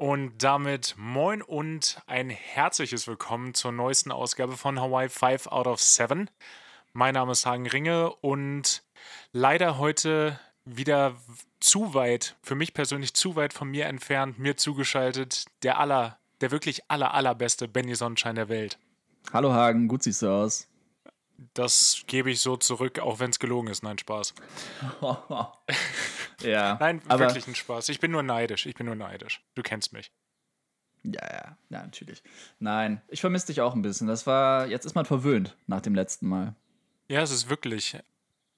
Und damit moin und ein herzliches Willkommen zur neuesten Ausgabe von Hawaii 5 out of 7. Mein Name ist Hagen Ringe und leider heute wieder zu weit, für mich persönlich zu weit von mir entfernt, mir zugeschaltet, der aller, der wirklich aller, allerbeste Benny Sonnenschein der Welt. Hallo Hagen, gut siehst du aus. Das gebe ich so zurück, auch wenn es gelogen ist. Nein, Spaß. ja. Nein, wirklich ein Spaß. Ich bin nur neidisch. Ich bin nur neidisch. Du kennst mich. Ja, ja, ja, natürlich. Nein, ich vermisse dich auch ein bisschen. Das war, jetzt ist man verwöhnt nach dem letzten Mal. Ja, es ist wirklich.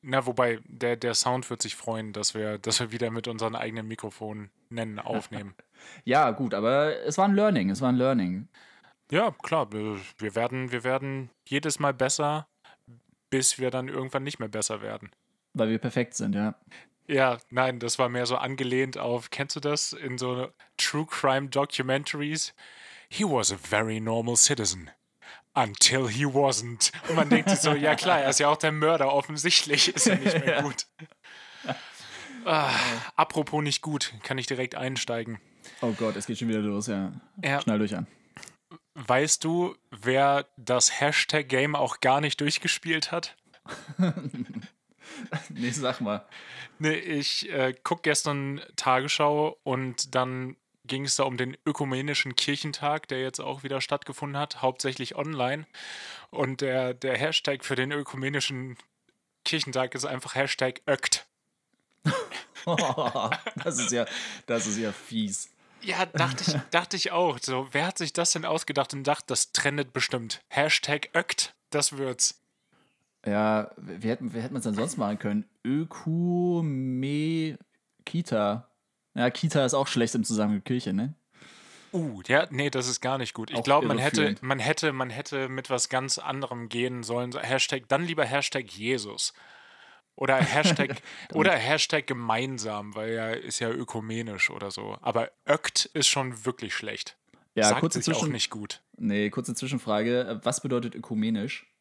Na, wobei, der, der Sound wird sich freuen, dass wir, dass wir wieder mit unseren eigenen Mikrofonen nennen, aufnehmen. ja, gut, aber es war ein Learning, es war ein Learning. Ja, klar, wir werden, wir werden jedes Mal besser bis wir dann irgendwann nicht mehr besser werden. Weil wir perfekt sind, ja. Ja, nein, das war mehr so angelehnt auf, kennst du das in so True Crime Documentaries? He was a very normal citizen. Until he wasn't. Und man denkt sich so, ja klar, er ist ja auch der Mörder, offensichtlich ist er nicht mehr ja. gut. Ah, apropos nicht gut, kann ich direkt einsteigen. Oh Gott, es geht schon wieder los, ja. ja. Schnell durch an. Weißt du, wer das Hashtag-Game auch gar nicht durchgespielt hat? nee, sag mal. Nee, ich äh, guck gestern Tagesschau und dann ging es da um den ökumenischen Kirchentag, der jetzt auch wieder stattgefunden hat, hauptsächlich online. Und der, der Hashtag für den ökumenischen Kirchentag ist einfach Hashtag ÖKT. das ist ja, das ist ja fies. Ja, dachte ich, dachte ich auch. So, wer hat sich das denn ausgedacht und dachte, das trendet bestimmt? Hashtag Ökt, das wird's. Ja, wie hätte, wie hätte man es denn sonst machen können? Ökume Kita. Ja, Kita ist auch schlecht im Zusammenhang mit Kirche, ne? Uh, ja, nee, das ist gar nicht gut. Ich glaube, man hätte, man hätte, man hätte mit was ganz anderem gehen sollen. Hashtag, dann lieber Hashtag Jesus. Oder Hashtag, oder Hashtag gemeinsam, weil ja ist ja ökumenisch oder so. Aber ökt ist schon wirklich schlecht. Ja, Sagt kurze sich auch nicht gut. Nee, kurze Zwischenfrage. Was bedeutet ökumenisch?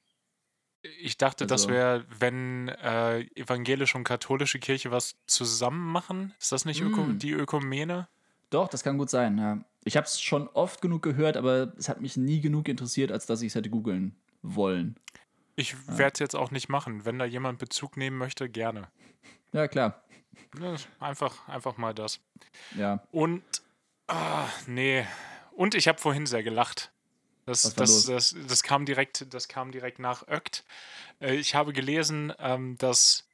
Ich dachte, also, das wäre, wenn äh, evangelische und katholische Kirche was zusammen machen. Ist das nicht Öko mm. die Ökumene? Doch, das kann gut sein. Ja. Ich habe es schon oft genug gehört, aber es hat mich nie genug interessiert, als dass ich es hätte googeln wollen. Ich werde es jetzt auch nicht machen. Wenn da jemand Bezug nehmen möchte, gerne. Ja, klar. einfach, einfach mal das. Ja. Und, ah, nee. Und ich habe vorhin sehr gelacht. Das, das, das, das, kam direkt, das kam direkt nach Ökt. Äh, ich habe gelesen, ähm, dass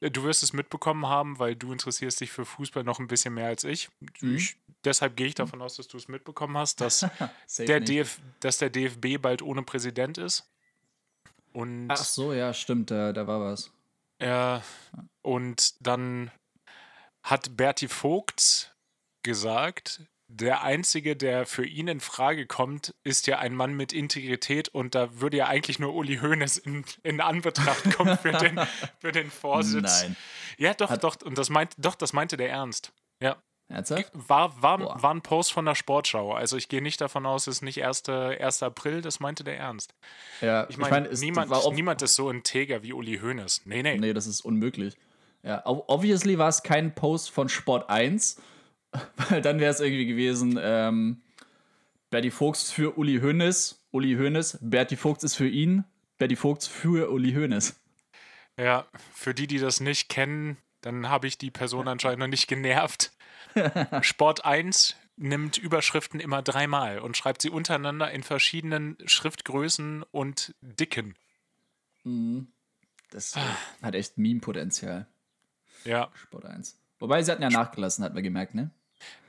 äh, du wirst es mitbekommen haben, weil du interessierst dich für Fußball noch ein bisschen mehr als ich. Mhm. ich deshalb gehe ich davon aus, dass du es mitbekommen hast, dass, der DF, dass der DFB bald ohne Präsident ist. Und Ach so, ja, stimmt, da, da war was. Ja, und dann hat Berti Vogt gesagt, der Einzige, der für ihn in Frage kommt, ist ja ein Mann mit Integrität und da würde ja eigentlich nur Uli Hoeneß in, in Anbetracht kommen für den, für den Vorsitz. Nein. Ja, doch, hat doch, und das meint, doch, das meinte der ernst. Ja. Ernsthaft? War, war, war ein Post von der Sportschau. Also ich gehe nicht davon aus, es ist nicht 1. 1. April, das meinte der ernst. Ja, ich meine, ich mein, niemand, niemand ist so integer wie Uli Hoeneß. Nee, nee. Nee, das ist unmöglich. Ja, obviously war es kein Post von Sport 1, weil dann wäre es irgendwie gewesen, ähm, Berti Vogts für Uli Hoeneß, Uli Hoeneß, Berti Vogts ist für ihn, Berti Vogts für Uli Hoeneß. Ja, für die, die das nicht kennen, dann habe ich die Person anscheinend noch nicht genervt. Sport 1 nimmt Überschriften immer dreimal und schreibt sie untereinander in verschiedenen Schriftgrößen und Dicken. Mhm. Das ah. hat echt Meme-Potenzial. Ja. Sport 1. Wobei sie hatten ja nachgelassen, hat man gemerkt, ne?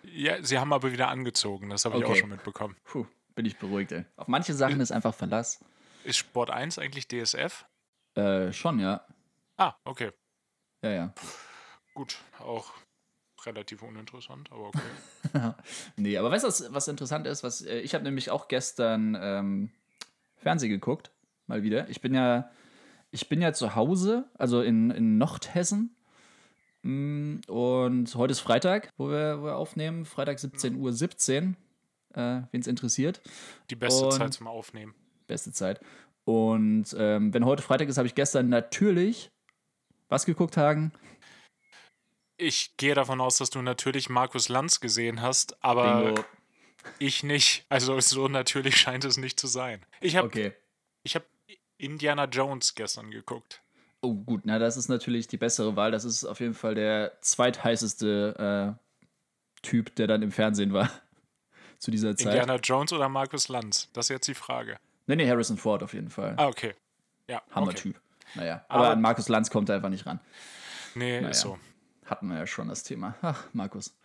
Ja, sie haben aber wieder angezogen, das habe okay. ich auch schon mitbekommen. Puh, bin ich beruhigt, ey. Auf manche Sachen ist einfach Verlass. Ist Sport 1 eigentlich DSF? Äh, schon, ja. Ah, okay. Ja, ja. Gut, auch relativ uninteressant, aber okay. nee, aber weißt du, was, was interessant ist? Was, äh, ich habe nämlich auch gestern ähm, Fernsehen geguckt, mal wieder. Ich bin ja, ich bin ja zu Hause, also in, in Nordhessen. Mm, und heute ist Freitag, wo wir, wo wir aufnehmen. Freitag 17.17 Uhr. 17, äh, Wen es interessiert. Die beste und Zeit zum Aufnehmen. Beste Zeit. Und ähm, wenn heute Freitag ist, habe ich gestern natürlich was geguckt, Hagen? Ich gehe davon aus, dass du natürlich Markus Lanz gesehen hast, aber Ich nicht. Also so natürlich scheint es nicht zu sein. Ich habe Okay. ich hab Indiana Jones gestern geguckt. Oh, gut, na, das ist natürlich die bessere Wahl. Das ist auf jeden Fall der zweitheißeste äh, Typ, der dann im Fernsehen war zu dieser Zeit. Indiana Jones oder Markus Lanz? Das ist jetzt die Frage. Nee, nee, Harrison Ford auf jeden Fall. Ah, okay. Ja. Okay. Hammer-Typ. Naja, aber, Aber- an Markus Lanz kommt er einfach nicht ran. Nee, Naja. ist so. Hatten wir ja schon das Thema. Ach, Markus.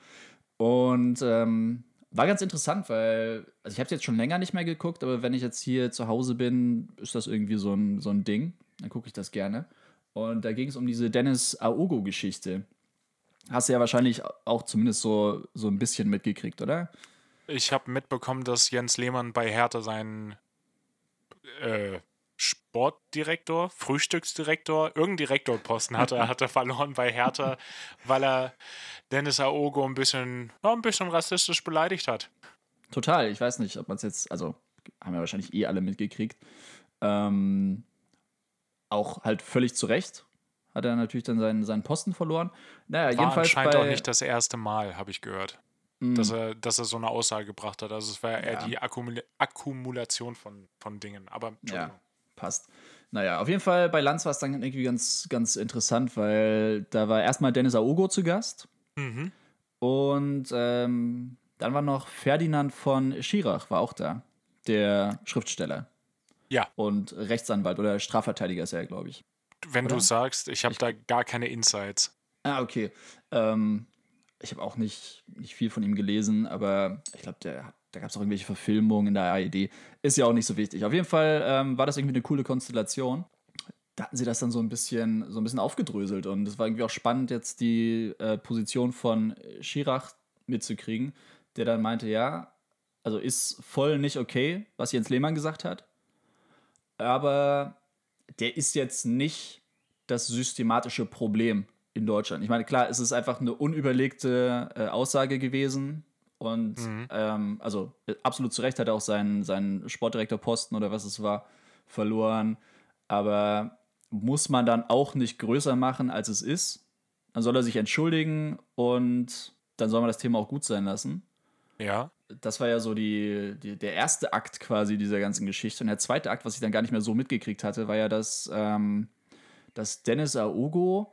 Und ähm, war ganz interessant, weil, also ich habe es jetzt schon länger nicht mehr geguckt, aber wenn ich jetzt hier zu Hause bin, ist das irgendwie so ein, so ein Ding. Dann gucke ich das gerne. Und da ging es um diese Dennis Aogo-Geschichte. Hast du ja wahrscheinlich auch zumindest so, so ein bisschen mitgekriegt, oder? Ich habe mitbekommen, dass Jens Lehmann bei Hertha seinen äh, Sportdirektor, Frühstücksdirektor, irgendeinen Direktorposten hatte, hat er verloren bei Hertha, weil er Dennis Aogo ein bisschen, ja, ein bisschen rassistisch beleidigt hat. Total. Ich weiß nicht, ob man es jetzt, also haben wir wahrscheinlich eh alle mitgekriegt. Ähm, auch halt völlig zu Recht hat er natürlich dann seinen, seinen Posten verloren. Naja, War jedenfalls anscheinend bei, auch nicht das erste Mal, habe ich gehört, Mm, dass er, dass er so eine Aussage gebracht hat. Also es war eher Ja. die Akkumula Akkumulation von, von Dingen. Aber. Ja, passt. Naja, auf jeden Fall bei Lanz war es dann irgendwie ganz, ganz interessant, weil da war erstmal Dennis Aogo zu Gast Mhm. und ähm, dann war noch Ferdinand von Schirach, war auch da, der Schriftsteller. Ja. Und Rechtsanwalt oder Strafverteidiger ist er, glaube ich. Wenn Oder? du sagst, ich habe da gar keine Insights. Ah, okay. Ähm, ich habe auch nicht, nicht viel von ihm gelesen, aber ich glaube, der, da gab es auch irgendwelche Verfilmungen in der AED. Ist ja auch nicht so wichtig. Auf jeden Fall ähm, war das irgendwie eine coole Konstellation. Da hatten sie das dann so ein bisschen, so ein bisschen aufgedröselt und es war irgendwie auch spannend, jetzt die äh, Position von Schirach mitzukriegen, der dann meinte, ja, also ist voll nicht okay, was Jens Lehmann gesagt hat, aber der ist jetzt nicht das systematische Problem in Deutschland. Ich meine, klar, es ist einfach eine unüberlegte äh, Aussage gewesen. Und Mhm. ähm, also äh, absolut zu Recht hat er auch seinen, seinen Sportdirektorposten oder was es war verloren. Aber muss man dann auch nicht größer machen, als es ist? Dann soll er sich entschuldigen und dann soll man das Thema auch gut sein lassen. Ja. Das war ja so die, die, der erste Akt quasi dieser ganzen Geschichte. Und der zweite Akt, was ich dann gar nicht mehr so mitgekriegt hatte, war ja, dass, ähm, dass Dennis Aogo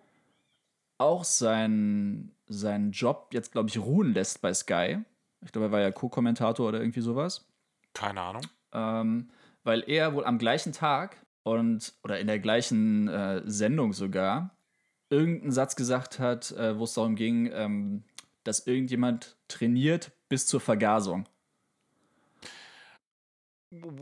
auch seinen, seinen Job jetzt, glaube ich, ruhen lässt bei Sky. Ich glaube, er war ja Co-Kommentator oder irgendwie sowas. Keine Ahnung. Ähm, weil er wohl am gleichen Tag und oder in der gleichen äh, Sendung sogar irgendeinen Satz gesagt hat, äh, wo es darum ging, ähm, dass irgendjemand trainiert bis zur Vergasung.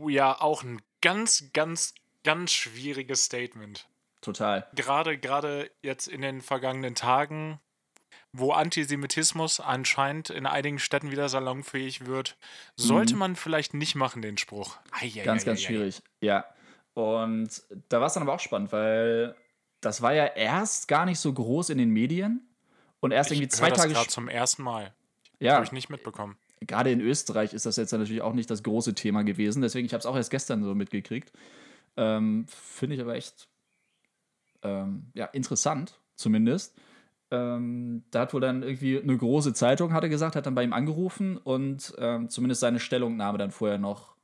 Ja, auch ein ganz, ganz, ganz schwieriges Statement. Total. Gerade, gerade jetzt in den vergangenen Tagen, wo Antisemitismus anscheinend in einigen Städten wieder salonfähig wird, sollte Mhm. man vielleicht nicht machen, den Spruch. Eieieiei. Ganz, ganz schwierig. Ja. Und da war es dann aber auch spannend, weil das war ja erst gar nicht so groß in den Medien und erst Ich irgendwie zwei das Tage später. zum ersten Mal. Ja, Habe ich nicht mitbekommen. gerade in Österreich ist das jetzt natürlich auch nicht das große Thema gewesen. Deswegen, ich habe es auch erst gestern so mitgekriegt. Ähm, Finde ich aber echt ähm, ja, interessant, zumindest. Ähm, da hat wohl dann irgendwie eine große Zeitung, hat er gesagt, hat dann bei ihm angerufen und ähm, zumindest seine Stellungnahme dann vorher noch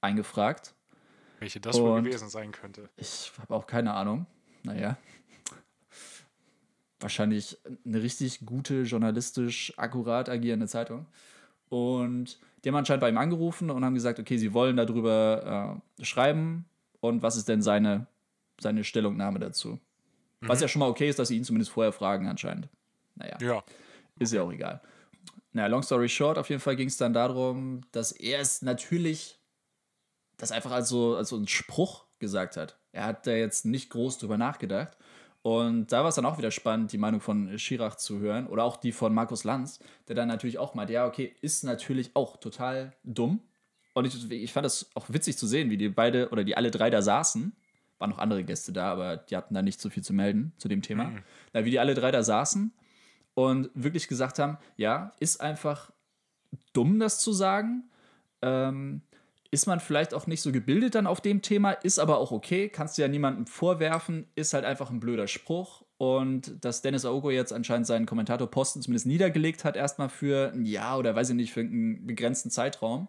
eingefragt. Welche das wohl Und- gewesen sein könnte. Ich habe auch keine Ahnung. Naja. Wahrscheinlich eine richtig gute, journalistisch akkurat agierende Zeitung. Und die haben anscheinend bei ihm angerufen und haben gesagt, okay, sie wollen darüber äh, schreiben und was ist denn seine, seine Stellungnahme dazu? Was ja schon mal okay ist, dass sie ihn zumindest vorher fragen anscheinend. Naja. Ja. Ist ja auch egal. Naja, long story short, auf jeden Fall ging es dann darum, dass er es natürlich das einfach als so, als so einen Spruch gesagt hat. Er hat da jetzt nicht groß drüber nachgedacht. Und da war es dann auch wieder spannend, die Meinung von Schirach zu hören oder auch die von Markus Lanz, der dann natürlich auch meint, ja, okay, ist natürlich auch total dumm. Und ich, ich fand das auch witzig zu sehen, wie die beide oder die alle drei da saßen. Waren noch andere Gäste da, aber die hatten da nicht so viel zu melden zu dem Thema. Mhm. Na, wie die alle drei da saßen und wirklich gesagt haben, ja, ist einfach dumm, das zu sagen. Ähm, ist man vielleicht auch nicht so gebildet dann auf dem Thema, ist aber auch okay, kannst du ja niemandem vorwerfen, ist halt einfach ein blöder Spruch und dass Dennis Aogo jetzt anscheinend seinen Kommentatorposten zumindest niedergelegt hat, erstmal für ein Jahr oder weiß ich nicht, für einen begrenzten Zeitraum.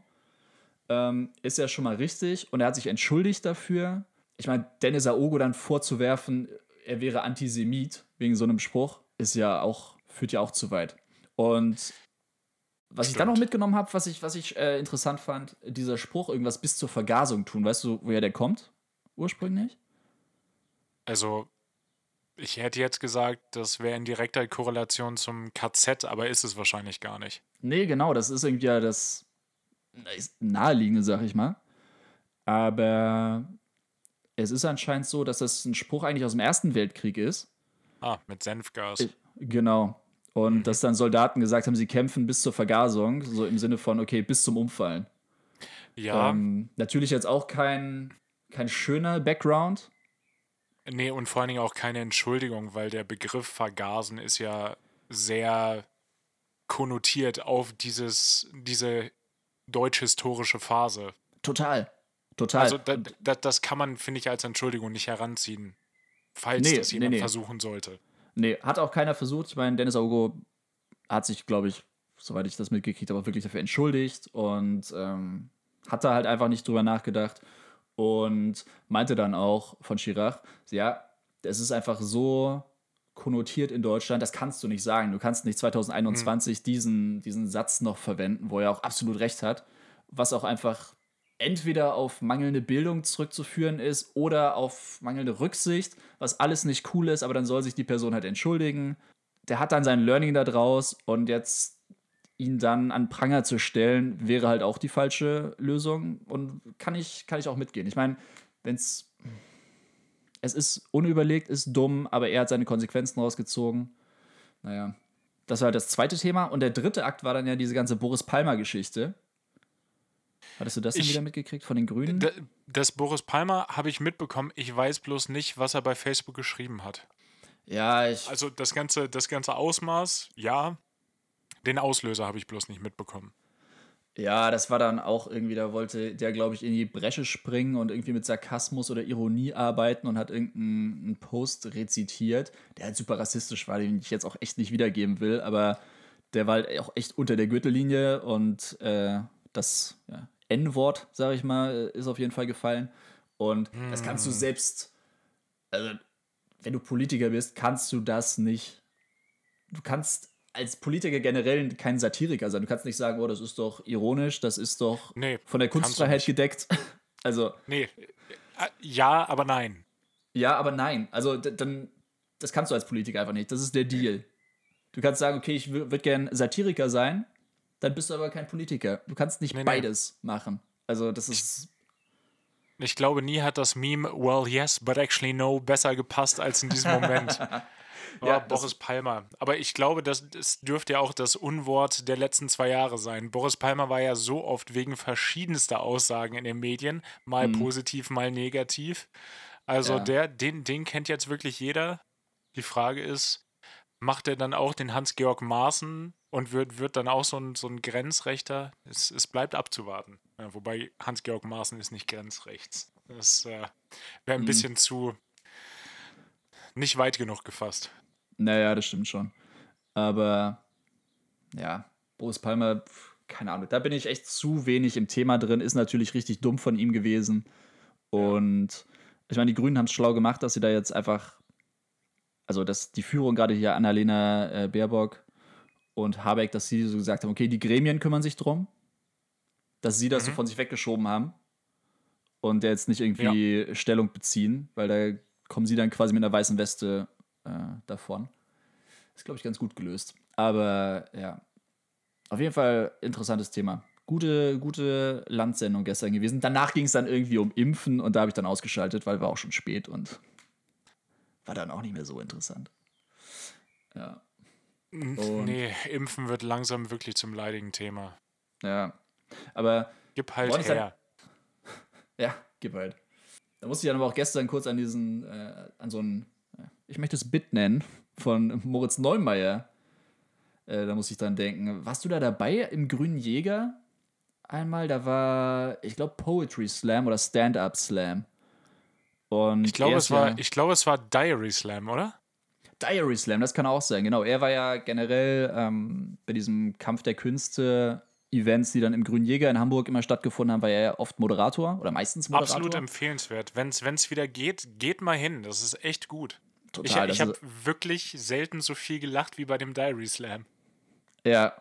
Ähm, ist ja schon mal richtig und er hat sich entschuldigt dafür. Ich meine, Dennis Aogo dann vorzuwerfen, er wäre Antisemit wegen so einem Spruch, ist ja auch, führt ja auch zu weit. Und was Stimmt. ich dann noch mitgenommen habe, was ich, was ich äh, interessant fand, dieser Spruch, irgendwas bis zur Vergasung tun. Weißt du, woher der kommt? Ursprünglich? Also, ich hätte jetzt gesagt, das wäre in direkter Korrelation zum KZ, aber ist es wahrscheinlich gar nicht. Nee, genau, das ist irgendwie ja das naheliegende, sag ich mal. Aber es ist anscheinend so, dass das ein Spruch eigentlich aus dem Ersten Weltkrieg ist. Ah, mit Senfgas. Ich, genau. Und mhm. dass dann Soldaten gesagt haben, sie kämpfen bis zur Vergasung, so im Sinne von, okay, bis zum Umfallen. Ja. Ähm, natürlich jetzt auch kein, kein schöner Background, Nee, und vor allen Dingen auch keine Entschuldigung, weil der Begriff vergasen ist ja sehr konnotiert auf dieses, diese deutsch-historische Phase. Total. Total. Also da, da, das kann man, finde ich, als Entschuldigung nicht heranziehen, falls nee, das jemand nee, nee. versuchen sollte. Nee, hat auch keiner versucht. Ich meine, Dennis Augo hat sich, glaube ich, soweit ich das mitgekriegt habe, wirklich dafür entschuldigt und ähm, hat da halt einfach nicht drüber nachgedacht und meinte dann auch von Chirac, ja, es ist einfach so konnotiert in Deutschland, das kannst du nicht sagen. Du kannst nicht 2021 mhm. diesen, diesen Satz noch verwenden, wo er auch absolut recht hat, was auch einfach entweder auf mangelnde Bildung zurückzuführen ist oder auf mangelnde Rücksicht, was alles nicht cool ist, aber dann soll sich die Person halt entschuldigen. Der hat dann sein Learning da draus und jetzt ihn dann an Pranger zu stellen, wäre halt auch die falsche Lösung und kann ich, kann ich auch mitgehen. Ich meine, wenn es. Es ist unüberlegt, ist dumm, aber er hat seine Konsequenzen rausgezogen. Naja, das war halt das zweite Thema. Und der dritte Akt war dann ja diese ganze Boris Palmer-Geschichte. Hattest du das denn wieder mitgekriegt von den Grünen? Das Boris Palmer habe ich mitbekommen. Ich weiß bloß nicht, was er bei Facebook geschrieben hat. Ja, ich. Also das ganze, das ganze Ausmaß, ja, den Auslöser habe ich bloß nicht mitbekommen. Ja, das war dann auch irgendwie, da wollte der, glaube ich, in die Bresche springen und irgendwie mit Sarkasmus oder Ironie arbeiten und hat irgendeinen Post rezitiert, der halt super rassistisch war, den ich jetzt auch echt nicht wiedergeben will, aber der war halt auch echt unter der Gürtellinie und äh, das ja, N-Wort, sage ich mal, ist auf jeden Fall gefallen. Und hm. das kannst du hm. selbst, also wenn du Politiker bist, kannst du das nicht. Du kannst als Politiker generell kein Satiriker sein. Du kannst nicht sagen, oh, das ist doch ironisch, das ist doch nee, von der Kunstfreiheit gedeckt. Also. Nee. Äh, ja, aber nein. Ja, aber nein. Also dann, das kannst du als Politiker einfach nicht. Das ist der Deal. Du kannst sagen, okay, ich würde gern Satiriker sein, dann bist du aber kein Politiker. Du kannst nicht nee, beides nee. machen. Also das ist. Ich, ich glaube, nie hat das Meme Well, yes, but actually no besser gepasst als in diesem Moment. Oh, ja, Boris Palmer. Aber ich glaube, das, das dürfte ja auch das Unwort der letzten zwei Jahre sein. Boris Palmer war ja so oft wegen verschiedenster Aussagen in den Medien, mal mhm. positiv, mal negativ. Also ja. der, den, den kennt jetzt wirklich jeder. Die Frage ist, macht er dann auch den Hans-Georg Maaßen und wird, wird dann auch so ein, so ein Grenzrechter? Es, es bleibt abzuwarten. Ja, wobei Hans-Georg Maaßen ist nicht grenzrechts. Das äh, wäre ein mhm. bisschen zu nicht weit genug gefasst. Naja, das stimmt schon. Aber ja, Boris Palmer, keine Ahnung, da bin ich echt zu wenig im Thema drin. Ist natürlich richtig dumm von ihm gewesen. Und ich meine, die Grünen haben es schlau gemacht, dass sie da jetzt einfach, also dass die Führung gerade hier Annalena äh, Baerbock und Habeck, dass sie so gesagt haben, okay, die Gremien kümmern sich drum, dass sie das mhm. so von sich weggeschoben haben und jetzt nicht irgendwie ja. Stellung beziehen, weil da kommen sie dann quasi mit einer weißen Weste äh, davon. Ist, glaube ich, ganz gut gelöst. Aber ja, auf jeden Fall interessantes Thema. Gute, gute Landsendung gestern gewesen. Danach ging es dann irgendwie um Impfen und da habe ich dann ausgeschaltet, weil war auch schon spät und war dann auch nicht mehr so interessant. Ja. Und nee, Impfen wird langsam wirklich zum leidigen Thema. Ja. Aber. Gib halt her. Dann, ja, gib halt. Da musste ich dann aber auch gestern kurz an diesen, äh, an so einen ich möchte es Bit nennen, von Moritz Neumeier. Äh, da muss ich dran denken. Warst du da dabei im Grünen Jäger? Einmal, da war, ich glaube, Poetry Slam oder Stand-Up Slam. Und ich glaube, es, war, ich glaube, es war Diary Slam, oder? Diary Slam, das kann auch sein, genau. Er war ja generell ähm, bei diesem Kampf der Künste Events, die dann im Grünen Jäger in Hamburg immer stattgefunden haben, war er ja oft Moderator oder meistens Moderator. Absolut empfehlenswert. Wenn es wieder geht, geht mal hin. Das ist echt gut. Total. Ich, ich habe wirklich selten so viel gelacht wie bei dem Diary Slam. Ja,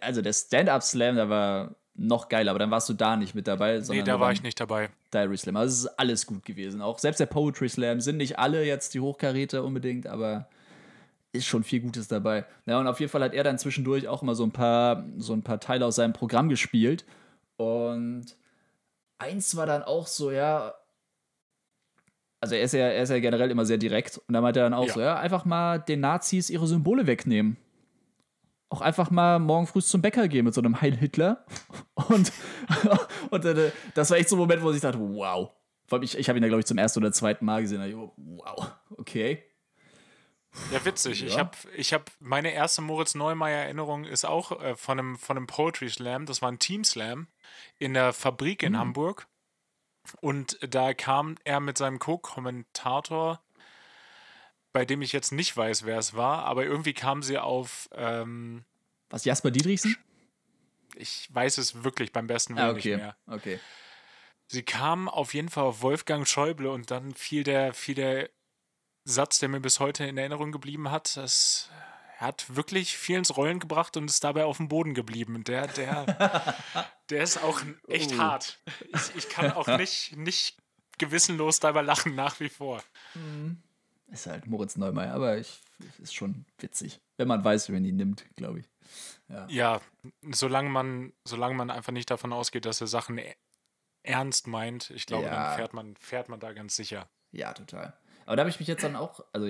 also der Stand-Up Slam, da war noch geiler, aber dann warst du da nicht mit dabei. Nee, da war ich nicht dabei. Diary Slam. Also es ist alles gut gewesen. Auch selbst der Poetry Slam sind nicht alle jetzt die Hochkaräter unbedingt, aber ist schon viel Gutes dabei. Ja, und auf jeden Fall hat er dann zwischendurch auch immer so ein paar, so ein paar Teile aus seinem Programm gespielt. Und eins war dann auch so, ja. Also er ist ja, er ist ja generell immer sehr direkt. Und da meinte er dann auch ja. so, ja, einfach mal den Nazis ihre Symbole wegnehmen auch einfach mal morgen früh zum Bäcker gehen mit so einem Heil Hitler. Und, und äh, das war echt so ein Moment, wo ich dachte, wow. Ich, ich habe ihn ja, glaube ich, zum ersten oder zweiten Mal gesehen. Ich, wow, okay. Ja, witzig. Ja. Ich habe ich hab meine erste Moritz Neumeier-Erinnerung ist auch äh, von, einem, von einem Poetry Slam. Das war ein Team Slam in der Fabrik in mhm. Hamburg. Und da kam er mit seinem Co-Kommentator bei dem ich jetzt nicht weiß, wer es war, aber irgendwie kam sie auf. Ähm, Was, Jasper Dietrichsen? Ich weiß es wirklich beim besten Willen ah, okay. nicht mehr. Okay. Sie kam auf jeden Fall auf Wolfgang Schäuble und dann fiel der, fiel der Satz, der mir bis heute in Erinnerung geblieben hat. Das, hat wirklich viel ins Rollen gebracht und ist dabei auf dem Boden geblieben. Der, der, der ist auch echt uh. hart. Ich, ich kann auch nicht, nicht gewissenlos dabei lachen, nach wie vor. Mhm. Ist halt Moritz Neumeier, aber ich, ist schon witzig. Wenn man weiß, wie man ihn nimmt, glaube ich. Ja. ja, solange man, solange man einfach nicht davon ausgeht, dass er Sachen e-, ernst meint, ich glaube, ja. dann fährt man, fährt man da ganz sicher. Ja, total. Aber da habe ich mich jetzt dann auch, also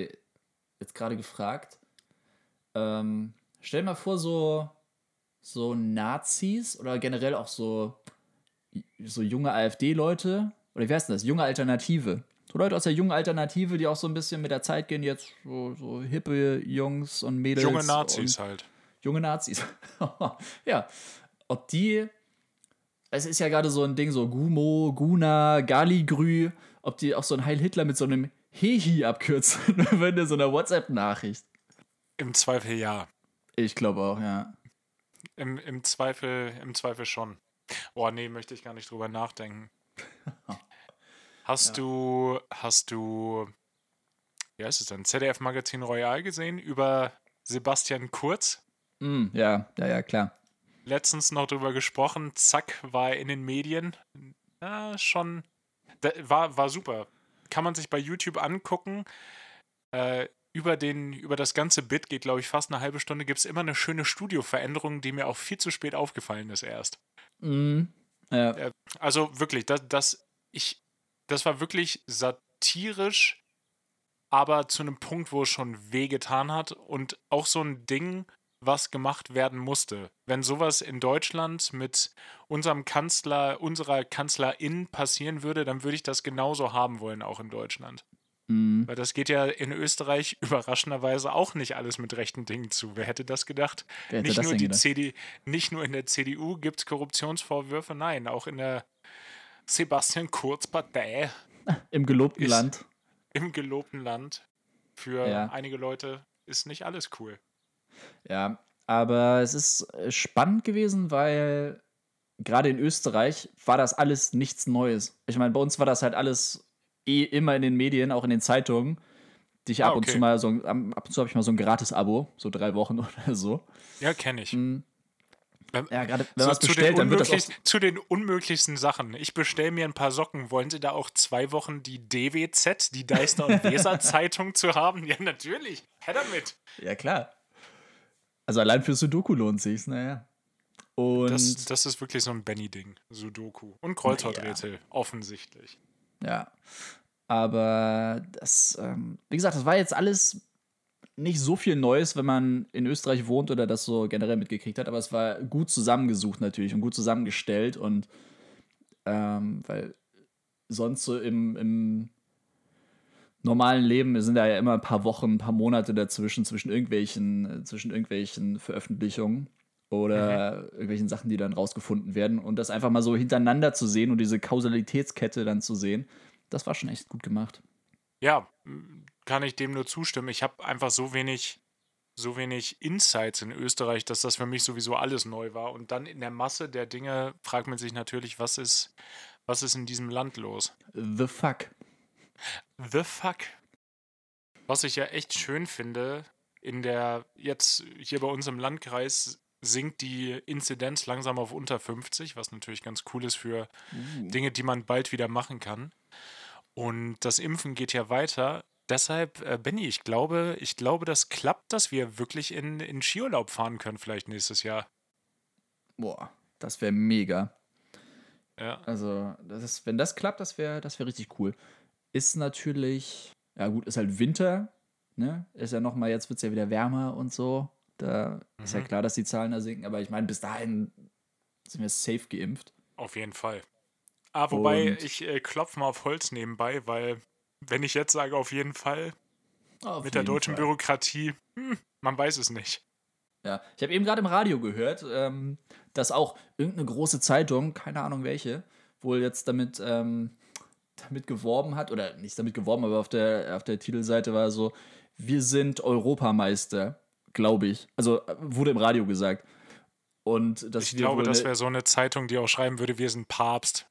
jetzt gerade gefragt, ähm, stell mal vor, so, so Nazis oder generell auch so, so junge AfD-Leute, oder wie heißt denn das? Junge Alternative so Leute aus der jungen Alternative, die auch so ein bisschen mit der Zeit gehen, jetzt so, so hippe Jungs und Mädels. Junge Nazis halt. Junge Nazis. ja. Ob die, es ist ja gerade so ein Ding, so Gumo, Guna, Galigrü, ob die auch so ein Heil Hitler mit so einem Hehi abkürzen, wenn du so eine WhatsApp-Nachricht. Im Zweifel ja. Ich glaube auch, ja. Im, im, Zweifel, Im Zweifel schon. Boah, nee, möchte ich gar nicht drüber nachdenken. Hast ja. du, hast du, wie heißt es denn, ZDF-Magazin Royal gesehen über Sebastian Kurz? Mm, ja, ja, ja, klar. Letztens noch drüber gesprochen, zack, war er in den Medien. Ja, schon, war, war super. Kann man sich bei YouTube angucken. Äh, über, den, über das ganze Bit geht, glaube ich, fast eine halbe Stunde, gibt es immer eine schöne Studioveränderung, die mir auch viel zu spät aufgefallen ist erst. Mm, ja. Äh, also wirklich, das, das, ich, das war wirklich satirisch, aber zu einem Punkt, wo es schon wehgetan hat und auch so ein Ding, was gemacht werden musste. Wenn sowas in Deutschland mit unserem Kanzler, unserer Kanzlerin passieren würde, dann würde ich das genauso haben wollen, auch in Deutschland. Mhm. Weil das geht ja in Österreich überraschenderweise auch nicht alles mit rechten Dingen zu. Wer hätte das gedacht? Hätte nicht, das nur die CD, nicht nur in der CDU gibt es Korruptionsvorwürfe, nein, auch in der Sebastian Kurz Partei. Im gelobten Land. Im gelobten Land. Für ja. einige Leute ist nicht alles cool. Ja, aber es ist äh, spannend gewesen, weil gerade in Österreich war das alles nichts Neues. Ich meine, bei uns war das halt alles eh immer in den Medien, auch in den Zeitungen. Die ich ab ah, okay. und zu mal so, ab und zu habe ich mal so ein Gratis-Abo, so drei Wochen oder so. Ja, kenne ich. Mhm. Ja, gerade wenn so, man es bestellt, dann wird das auch Zu den unmöglichsten Sachen. Ich bestelle mir ein paar Socken. Wollen Sie da auch zwei Wochen die DWZ, die Deister und Weser Zeitung zu haben? Ja, natürlich. Her damit. Ja, klar. Also allein für Sudoku lohnt sich's, naja. Und das, das ist wirklich so ein Benny-Ding, Sudoku. Und Kreuzworträtsel, ja. offensichtlich. Ja. Aber das, ähm, wie gesagt, das war jetzt alles nicht so viel Neues, wenn man in Österreich wohnt oder das so generell mitgekriegt hat, aber es war gut zusammengesucht natürlich und gut zusammengestellt und ähm, weil sonst so im, im normalen Leben sind da ja immer ein paar Wochen, ein paar Monate dazwischen, zwischen irgendwelchen, zwischen irgendwelchen Veröffentlichungen oder mhm. irgendwelchen Sachen, die dann rausgefunden werden. Und das einfach mal so hintereinander zu sehen und diese Kausalitätskette dann zu sehen, das war schon echt gut gemacht. Ja, kann ich dem nur zustimmen. Ich habe einfach so wenig, so wenig Insights in Österreich, dass das für mich sowieso alles neu war. Und dann in der Masse der Dinge fragt man sich natürlich, was ist, was ist in diesem Land los? The fuck. The fuck. Was ich ja echt schön finde, in der, jetzt hier bei uns im Landkreis sinkt die Inzidenz langsam auf unter 50, was natürlich ganz cool ist für uh. Dinge, die man bald wieder machen kann. Und das Impfen geht ja weiter. Deshalb, äh, Benny, ich glaube, ich glaube, das klappt, dass wir wirklich in, in Skiurlaub fahren können, vielleicht nächstes Jahr. Boah, das wäre mega. Ja. Also, das ist, wenn das klappt, das wäre das wär richtig cool. Ist natürlich, ja gut, ist halt Winter, ne? Ist ja nochmal, jetzt wird es ja wieder wärmer und so. Da mhm. ist ja mhm. klar, dass die Zahlen da sinken, aber ich meine, bis dahin sind wir safe geimpft. Auf jeden Fall. Ah, wobei und ich äh, klopfe mal auf Holz nebenbei, weil wenn ich jetzt sage, auf jeden Fall, auf mit der deutschen Fall. Bürokratie, hm, man weiß es nicht. Ja, ich habe eben gerade im Radio gehört, ähm, dass auch irgendeine große Zeitung, keine Ahnung welche, wohl jetzt damit, ähm, damit geworben hat, oder nicht damit geworben, aber auf der, auf der Titelseite war so, wir sind Europameister, glaube ich. Also wurde im Radio gesagt. Und ich glaube, das wäre so eine Zeitung, die auch schreiben würde, wir sind Papst.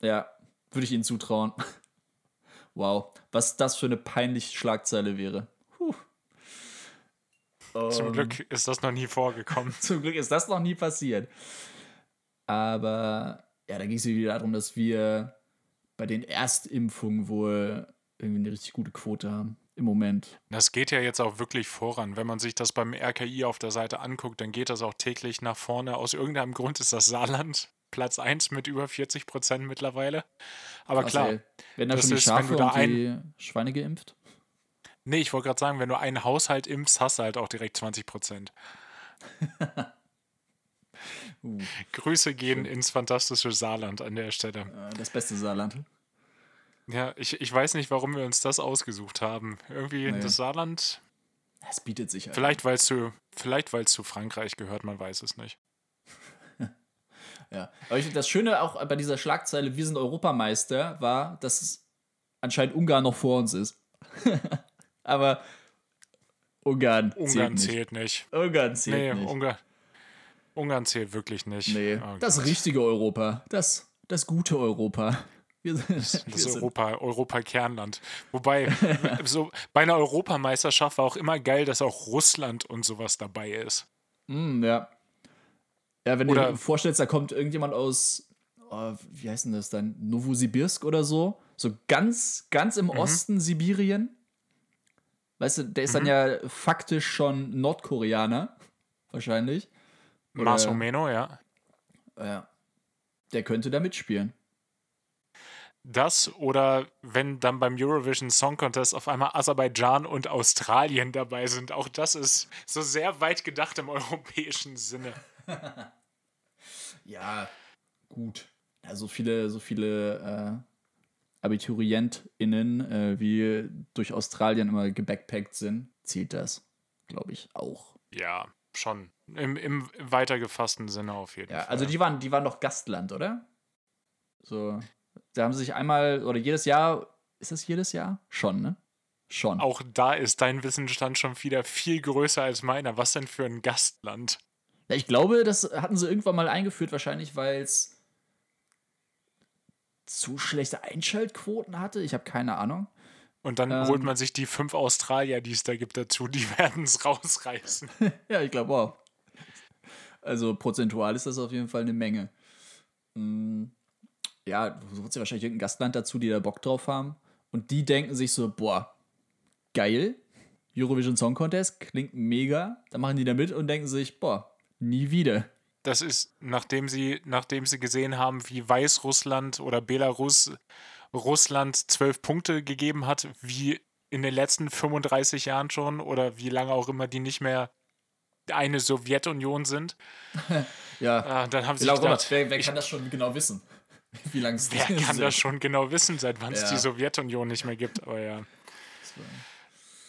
Ja, würde ich Ihnen zutrauen. wow, was das für eine peinliche Schlagzeile wäre. Puh. Zum um, Glück ist das noch nie vorgekommen. zum Glück ist das noch nie passiert. Aber ja, da ging es wieder darum, dass wir bei den Erstimpfungen wohl irgendwie eine richtig gute Quote haben im Moment. Das geht ja jetzt auch wirklich voran. Wenn man sich das beim RKI auf der Seite anguckt, dann geht das auch täglich nach vorne. Aus irgendeinem Grund ist das Saarland Platz 1 mit über 40 Prozent mittlerweile. Aber Krass, klar, ey. wenn da schon die Schafe wenn du da ein, Schweine geimpft? Nee, ich wollte gerade sagen, wenn du einen Haushalt impfst, hast du halt auch direkt 20 Prozent. uh. Grüße gehen Schön. ins fantastische Saarland an der Stelle. Das beste Saarland. Ja, ich, ich weiß nicht, warum wir uns das ausgesucht haben. Irgendwie nee. das Saarland. Es bietet sich halt. Vielleicht, weil es zu, vielleicht, weil es zu Frankreich gehört, man weiß es nicht. Ja. Aber ich, das Schöne auch bei dieser Schlagzeile, wir sind Europameister, war, dass anscheinend Ungarn noch vor uns ist. Aber Ungarn, Ungarn zählt nicht. nicht. Ungarn zählt nee, nicht. Ungarn, Ungarn zählt wirklich nicht. Nee, oh das richtige Europa. Das, das gute Europa. Wir, das, das Europa, Europa-Kernland. Wobei, so bei einer Europameisterschaft war auch immer geil, dass auch Russland und sowas dabei ist. Mm, ja. Ja, wenn oder du dir vorstellst, da kommt irgendjemand aus, oh, wie heißt denn das dann, Novosibirsk oder so, so ganz, ganz im mhm. Osten Sibirien. Weißt du, der ist mhm. dann ja faktisch schon Nordkoreaner, wahrscheinlich. Masomeno, ja. Ja. Der könnte da mitspielen. Das oder wenn dann beim Eurovision Song Contest auf einmal Aserbaidschan und Australien dabei sind. Auch das ist so sehr weit gedacht im europäischen Sinne. ja, gut. Ja, so viele, so viele äh, AbiturientInnen, äh, wie durch Australien immer gebackpackt sind, zählt das, glaube ich, auch. Ja, schon. Im, Im weiter gefassten Sinne auf jeden ja, Fall. Also die waren, die waren doch Gastland, oder? So. Da haben sie sich einmal, oder jedes Jahr, ist das jedes Jahr? Schon, ne? Schon. Auch da ist dein Wissensstand schon wieder viel größer als meiner. Was denn für ein Gastland? Ja, ich glaube, das hatten sie irgendwann mal eingeführt, wahrscheinlich, weil es zu schlechte Einschaltquoten hatte. Ich habe keine Ahnung. Und dann ähm, holt man sich die fünf Australier, die es da gibt, dazu. Die werden es rausreißen. ja, ich glaube auch. Also prozentual ist das auf jeden Fall eine Menge. Hm, ja, du holst ja wahrscheinlich irgendein Gastland dazu, die da Bock drauf haben. Und die denken sich so, boah, geil, Eurovision Song Contest, klingt mega. Dann machen die da mit und denken sich, boah, nie wieder. Das ist, nachdem sie, nachdem sie gesehen haben, wie Weißrussland oder Belarus Russland zwölf Punkte gegeben hat, wie in den letzten 35 Jahren schon oder wie lange auch immer die nicht mehr eine Sowjetunion sind. ja. Äh, dann haben sie gedacht, wer, wer kann das schon genau wissen? Wie lange Wer kann sind? das schon genau wissen, seit wann es ja. die Sowjetunion nicht mehr gibt? Aber ja.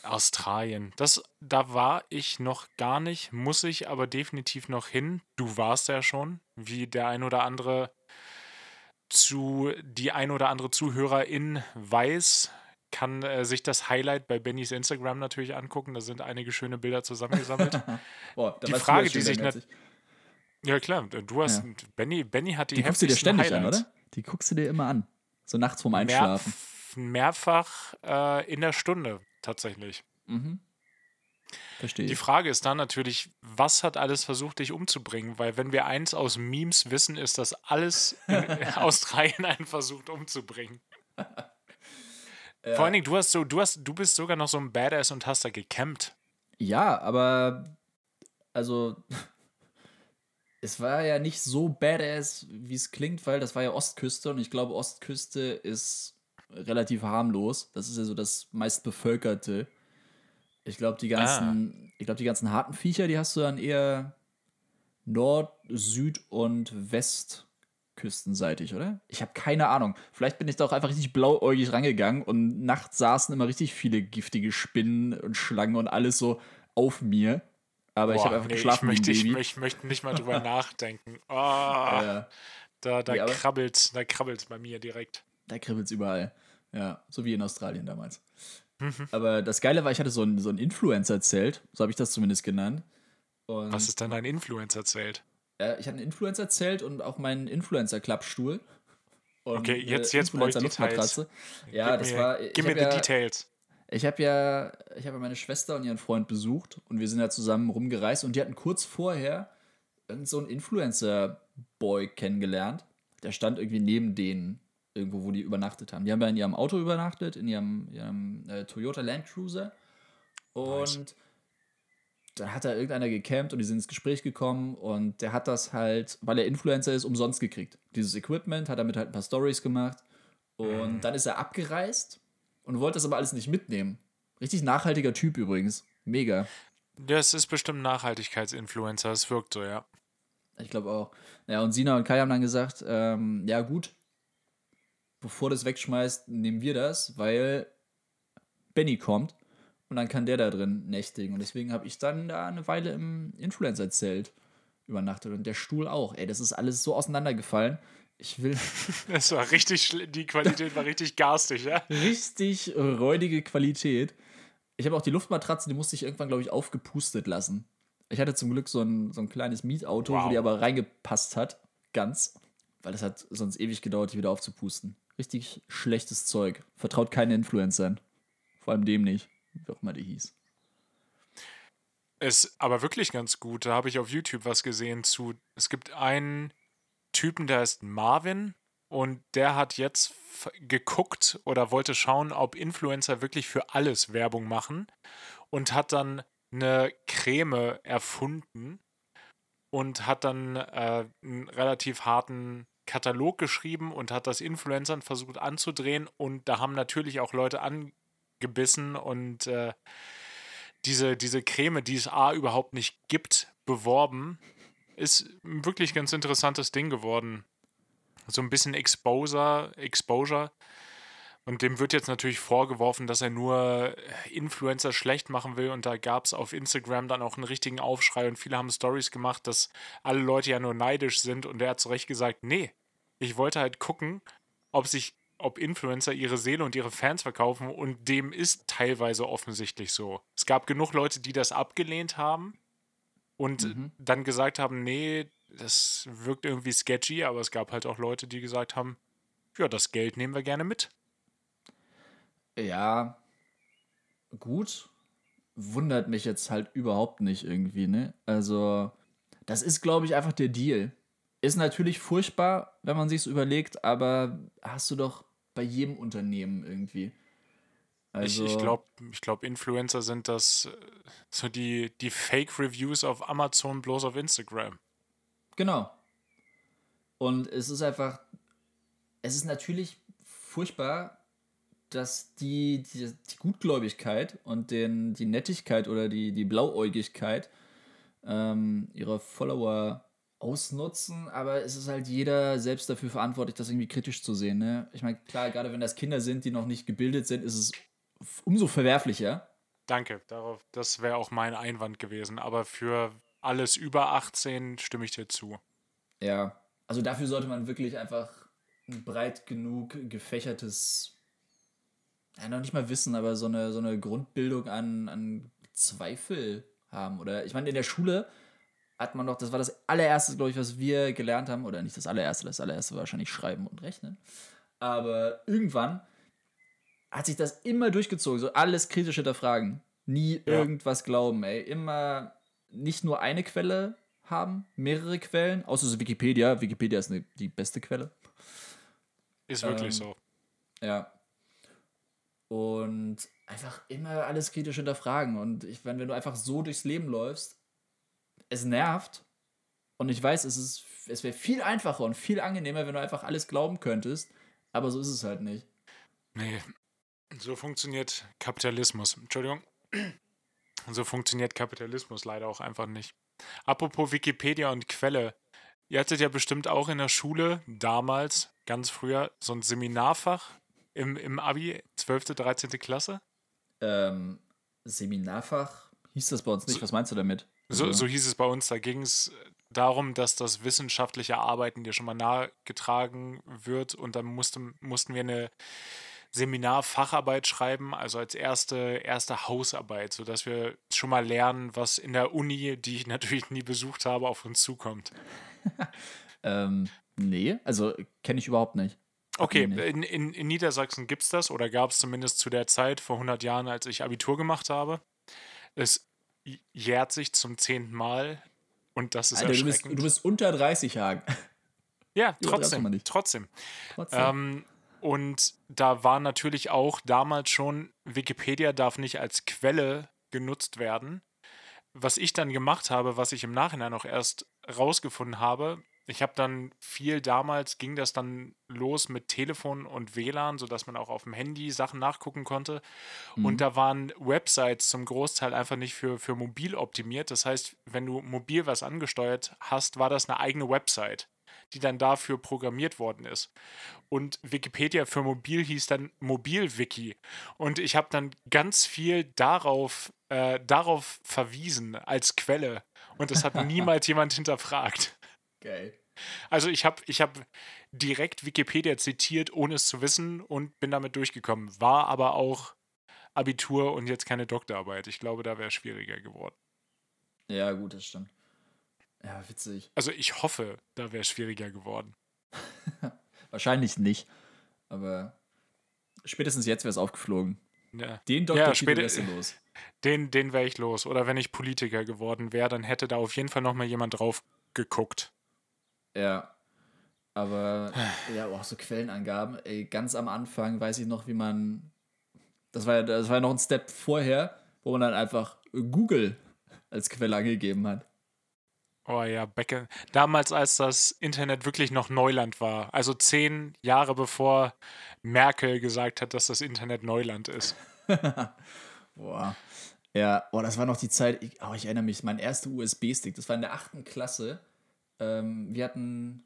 Australien. Das, da war ich noch gar nicht, muss ich aber definitiv noch hin. Du warst ja schon, wie der ein oder andere zu, die ein oder andere Zuhörerin weiß. kann äh, sich das Highlight bei Bennys Instagram natürlich angucken. Da sind einige schöne Bilder zusammengesammelt. Boah, die Frage, die sich natürlich. Ja, klar, du hast. Ja. Benny, Benny hat die Die guckst du dir ständig Highlights. an, oder? Die guckst du dir immer an. So nachts vorm Einschlafen. Mehr, mehrfach äh, in der Stunde, tatsächlich. Mhm. Verstehe. Die Frage ist dann natürlich, was hat alles versucht, dich umzubringen? Weil wenn wir eins aus Memes wissen, ist, dass alles Australien einen versucht umzubringen. Ja. Vor allen Dingen, du hast so, du hast, du bist sogar noch so ein Badass und hast da gecampt. Ja, aber also es war ja nicht so badass, wie es klingt, weil das war ja Ostküste und ich glaube, Ostküste ist relativ harmlos. Das ist ja so das meistbevölkerte. Ich glaube, die ganzen, ah. ich glaube, die ganzen harten Viecher, die hast du dann eher Nord-, Süd- und Westküstenseitig, oder? Ich habe keine Ahnung. Vielleicht bin ich da auch einfach richtig blauäugig rangegangen und nachts saßen immer richtig viele giftige Spinnen und Schlangen und alles so auf mir. Aber Boah, ich habe einfach nee, geschlafen. Ich möchte, ich, ich möchte nicht mal drüber nachdenken. Oh, ja. Da, da, nee, krabbelt, da krabbelt bei mir direkt. Da kribbelt es überall. Ja, so wie in Australien damals. Mhm. Aber das Geile war, ich hatte so ein, so ein Influencer-Zelt, so habe ich das zumindest genannt. Und Was ist denn ein Influencer-Zelt? Ja, ich hatte ein Influencer-Zelt und auch meinen Influencer-Klappstuhl. Okay, jetzt, jetzt brauche ich Details. Ja, gib das mir, war. Gib mir die ja, Details. Ich habe ja, ich habe meine Schwester und ihren Freund besucht und wir sind ja zusammen rumgereist und die hatten kurz vorher so einen Influencer-Boy kennengelernt. Der stand irgendwie neben denen irgendwo, wo die übernachtet haben. Die haben ja in ihrem Auto übernachtet, in ihrem, ihrem äh, Toyota Land Cruiser. Und nice. dann hat da irgendeiner gecampt und die sind ins Gespräch gekommen und der hat das halt, weil er Influencer ist, umsonst gekriegt. Dieses Equipment, hat damit halt ein paar Stories gemacht. Und mhm. dann ist er abgereist und wollte das aber alles nicht mitnehmen. Richtig nachhaltiger Typ übrigens. Mega. Das ist bestimmt Nachhaltigkeitsinfluencer, es wirkt so, ja. Ich glaube auch. Ja, und Sina und Kai haben dann gesagt, ähm, ja gut, bevor du es wegschmeißt, nehmen wir das, weil Benny kommt und dann kann der da drin nächtigen. Und deswegen habe ich dann da eine Weile im Influencer-Zelt übernachtet und der Stuhl auch. Ey, das ist alles so auseinandergefallen. Ich will. Das war richtig, die Qualität war richtig garstig, ja? Richtig räudige Qualität. Ich habe auch die Luftmatratze, die musste ich irgendwann, glaube ich, aufgepustet lassen. Ich hatte zum Glück so ein, so ein kleines Mietauto, wow. wo die aber reingepasst hat. Ganz. Weil es hat sonst ewig gedauert, die wieder aufzupusten. Richtig schlechtes Zeug. Vertraut keinen Influencern. Vor allem dem nicht, wie auch immer der hieß. Ist aber wirklich ganz gut. Da habe ich auf YouTube was gesehen zu. Es gibt einen Typen, der heißt Marvin und der hat jetzt geguckt oder wollte schauen, ob Influencer wirklich für alles Werbung machen und hat dann eine Creme erfunden und hat dann äh, einen relativ harten Katalog geschrieben und hat das Influencern versucht anzudrehen und da haben natürlich auch Leute angebissen und äh, diese, diese Creme, die es A überhaupt nicht gibt, beworben. Ist wirklich ganz interessantes Ding geworden. So ein bisschen Exposure, Exposure. Und dem wird jetzt natürlich vorgeworfen, dass er nur Influencer schlecht machen will. Und da gab es auf Instagram dann auch einen richtigen Aufschrei und viele haben Stories gemacht, dass alle Leute ja nur neidisch sind. Und er hat zu Recht gesagt, nee, ich wollte halt gucken, ob sich, ob Influencer ihre Seele und ihre Fans verkaufen und dem ist teilweise offensichtlich so. Es gab genug Leute, die das abgelehnt haben und mhm. dann gesagt haben, nee, das wirkt irgendwie sketchy, aber es gab halt auch Leute, die gesagt haben, ja, das Geld nehmen wir gerne mit. Ja, gut. Wundert mich jetzt halt überhaupt nicht irgendwie, ne? Also, das ist, glaube ich, einfach der Deal. Ist natürlich furchtbar, wenn man sich überlegt, aber hast du doch bei jedem Unternehmen irgendwie. Also, ich, ich glaube, ich glaub, Influencer sind das äh, so die, die Fake-Reviews auf Amazon bloß auf Instagram. Genau. Und es ist einfach, es ist natürlich furchtbar, dass die, die, die Gutgläubigkeit und den, die Nettigkeit oder die, die Blauäugigkeit ähm, ihrer Follower ausnutzen, aber es ist halt jeder selbst dafür verantwortlich, das irgendwie kritisch zu sehen. Ne? Ich meine, klar, gerade wenn das Kinder sind, die noch nicht gebildet sind, ist es umso verwerflicher. Danke, darauf, das wäre auch mein Einwand gewesen. Aber für alles über 18 stimme ich dir zu. Ja, also dafür sollte man wirklich einfach ein breit genug gefächertes ja, noch nicht mal Wissen, aber so eine, so eine Grundbildung an, an Zweifel haben. Oder ich meine, in der Schule hat man doch, das war das allererste, glaube ich, was wir gelernt haben, oder nicht das allererste, das allererste war wahrscheinlich Schreiben und Rechnen. Aber irgendwann hat sich das immer durchgezogen, so alles kritisch hinterfragen. Nie ja. irgendwas glauben, ey. Immer nicht nur eine Quelle haben, mehrere Quellen, außer so Wikipedia. Wikipedia ist eine, die beste Quelle. Ist wirklich ähm, so. Ja. Und einfach immer alles kritisch hinterfragen. Und ich meine, wenn du einfach so durchs Leben läufst, es nervt. Und ich weiß, es, ist, es wäre viel einfacher und viel angenehmer, wenn du einfach alles glauben könntest. Aber so ist es halt nicht. Nee, so funktioniert Kapitalismus. Entschuldigung. So funktioniert Kapitalismus leider auch einfach nicht. Apropos Wikipedia und Quelle. Ihr hattet ja bestimmt auch in der Schule damals, ganz früher, so ein Seminarfach im, im Abi, 12., 13. Klasse. Ähm, Seminarfach hieß das bei uns nicht. Was meinst du damit? So, so hieß es bei uns. Da ging es darum, dass das wissenschaftliche Arbeiten dir schon mal nahegetragen wird und dann musste, mussten wir eine Seminarfacharbeit schreiben, also als erste, erste Hausarbeit, sodass wir schon mal lernen, was in der Uni, die ich natürlich nie besucht habe, auf uns zukommt. ähm, nee, also kenne ich überhaupt nicht. Okay, in, in, in Niedersachsen gibt es das oder gab es zumindest zu der Zeit vor 100 Jahren, als ich Abitur gemacht habe. Es jährt sich zum zehnten Mal und das ist Alter, erschreckend. Du bist, du bist unter 30 Hagen. Ja, trotzdem. Trotzdem. trotzdem. Ähm, und da war natürlich auch damals schon, Wikipedia darf nicht als Quelle genutzt werden. Was ich dann gemacht habe, was ich im Nachhinein auch erst rausgefunden habe, ich habe dann viel damals ging das dann los mit Telefon und WLAN, sodass man auch auf dem Handy Sachen nachgucken konnte. Mhm. Und da waren Websites zum Großteil einfach nicht für, für mobil optimiert. Das heißt, wenn du mobil was angesteuert hast, war das eine eigene Website die dann dafür programmiert worden ist. Und Wikipedia für mobil hieß dann MobilWiki. Und ich habe dann ganz viel darauf, äh, darauf verwiesen als Quelle. Und das hat niemals jemand hinterfragt. Geil. Also ich habe ich hab direkt Wikipedia zitiert, ohne es zu wissen und bin damit durchgekommen. War aber auch Abitur und jetzt keine Doktorarbeit. Ich glaube, da wäre es schwieriger geworden. Ja, gut, das stimmt. Ja, witzig. Also ich hoffe, da wäre es schwieriger geworden. Wahrscheinlich nicht. Aber spätestens jetzt wäre es aufgeflogen. Ja. Den Doktor ja, wärst los. Den, den wäre ich los. Oder wenn ich Politiker geworden wäre, dann hätte da auf jeden Fall nochmal jemand drauf geguckt. Ja. Aber ja, auch so Quellenangaben. Ey, ganz am Anfang weiß ich noch, wie man. Das war ja das war ja noch ein Step vorher, wo man dann einfach Google als Quelle angegeben hat. Oh ja, Becke. Damals, als das Internet wirklich noch Neuland war. Also zehn Jahre bevor Merkel gesagt hat, dass das Internet Neuland ist. boah. Ja, boah, das war noch die Zeit, ich, oh, ich erinnere mich, mein erster USB-Stick, das war in der achten Klasse. Ähm, wir hatten,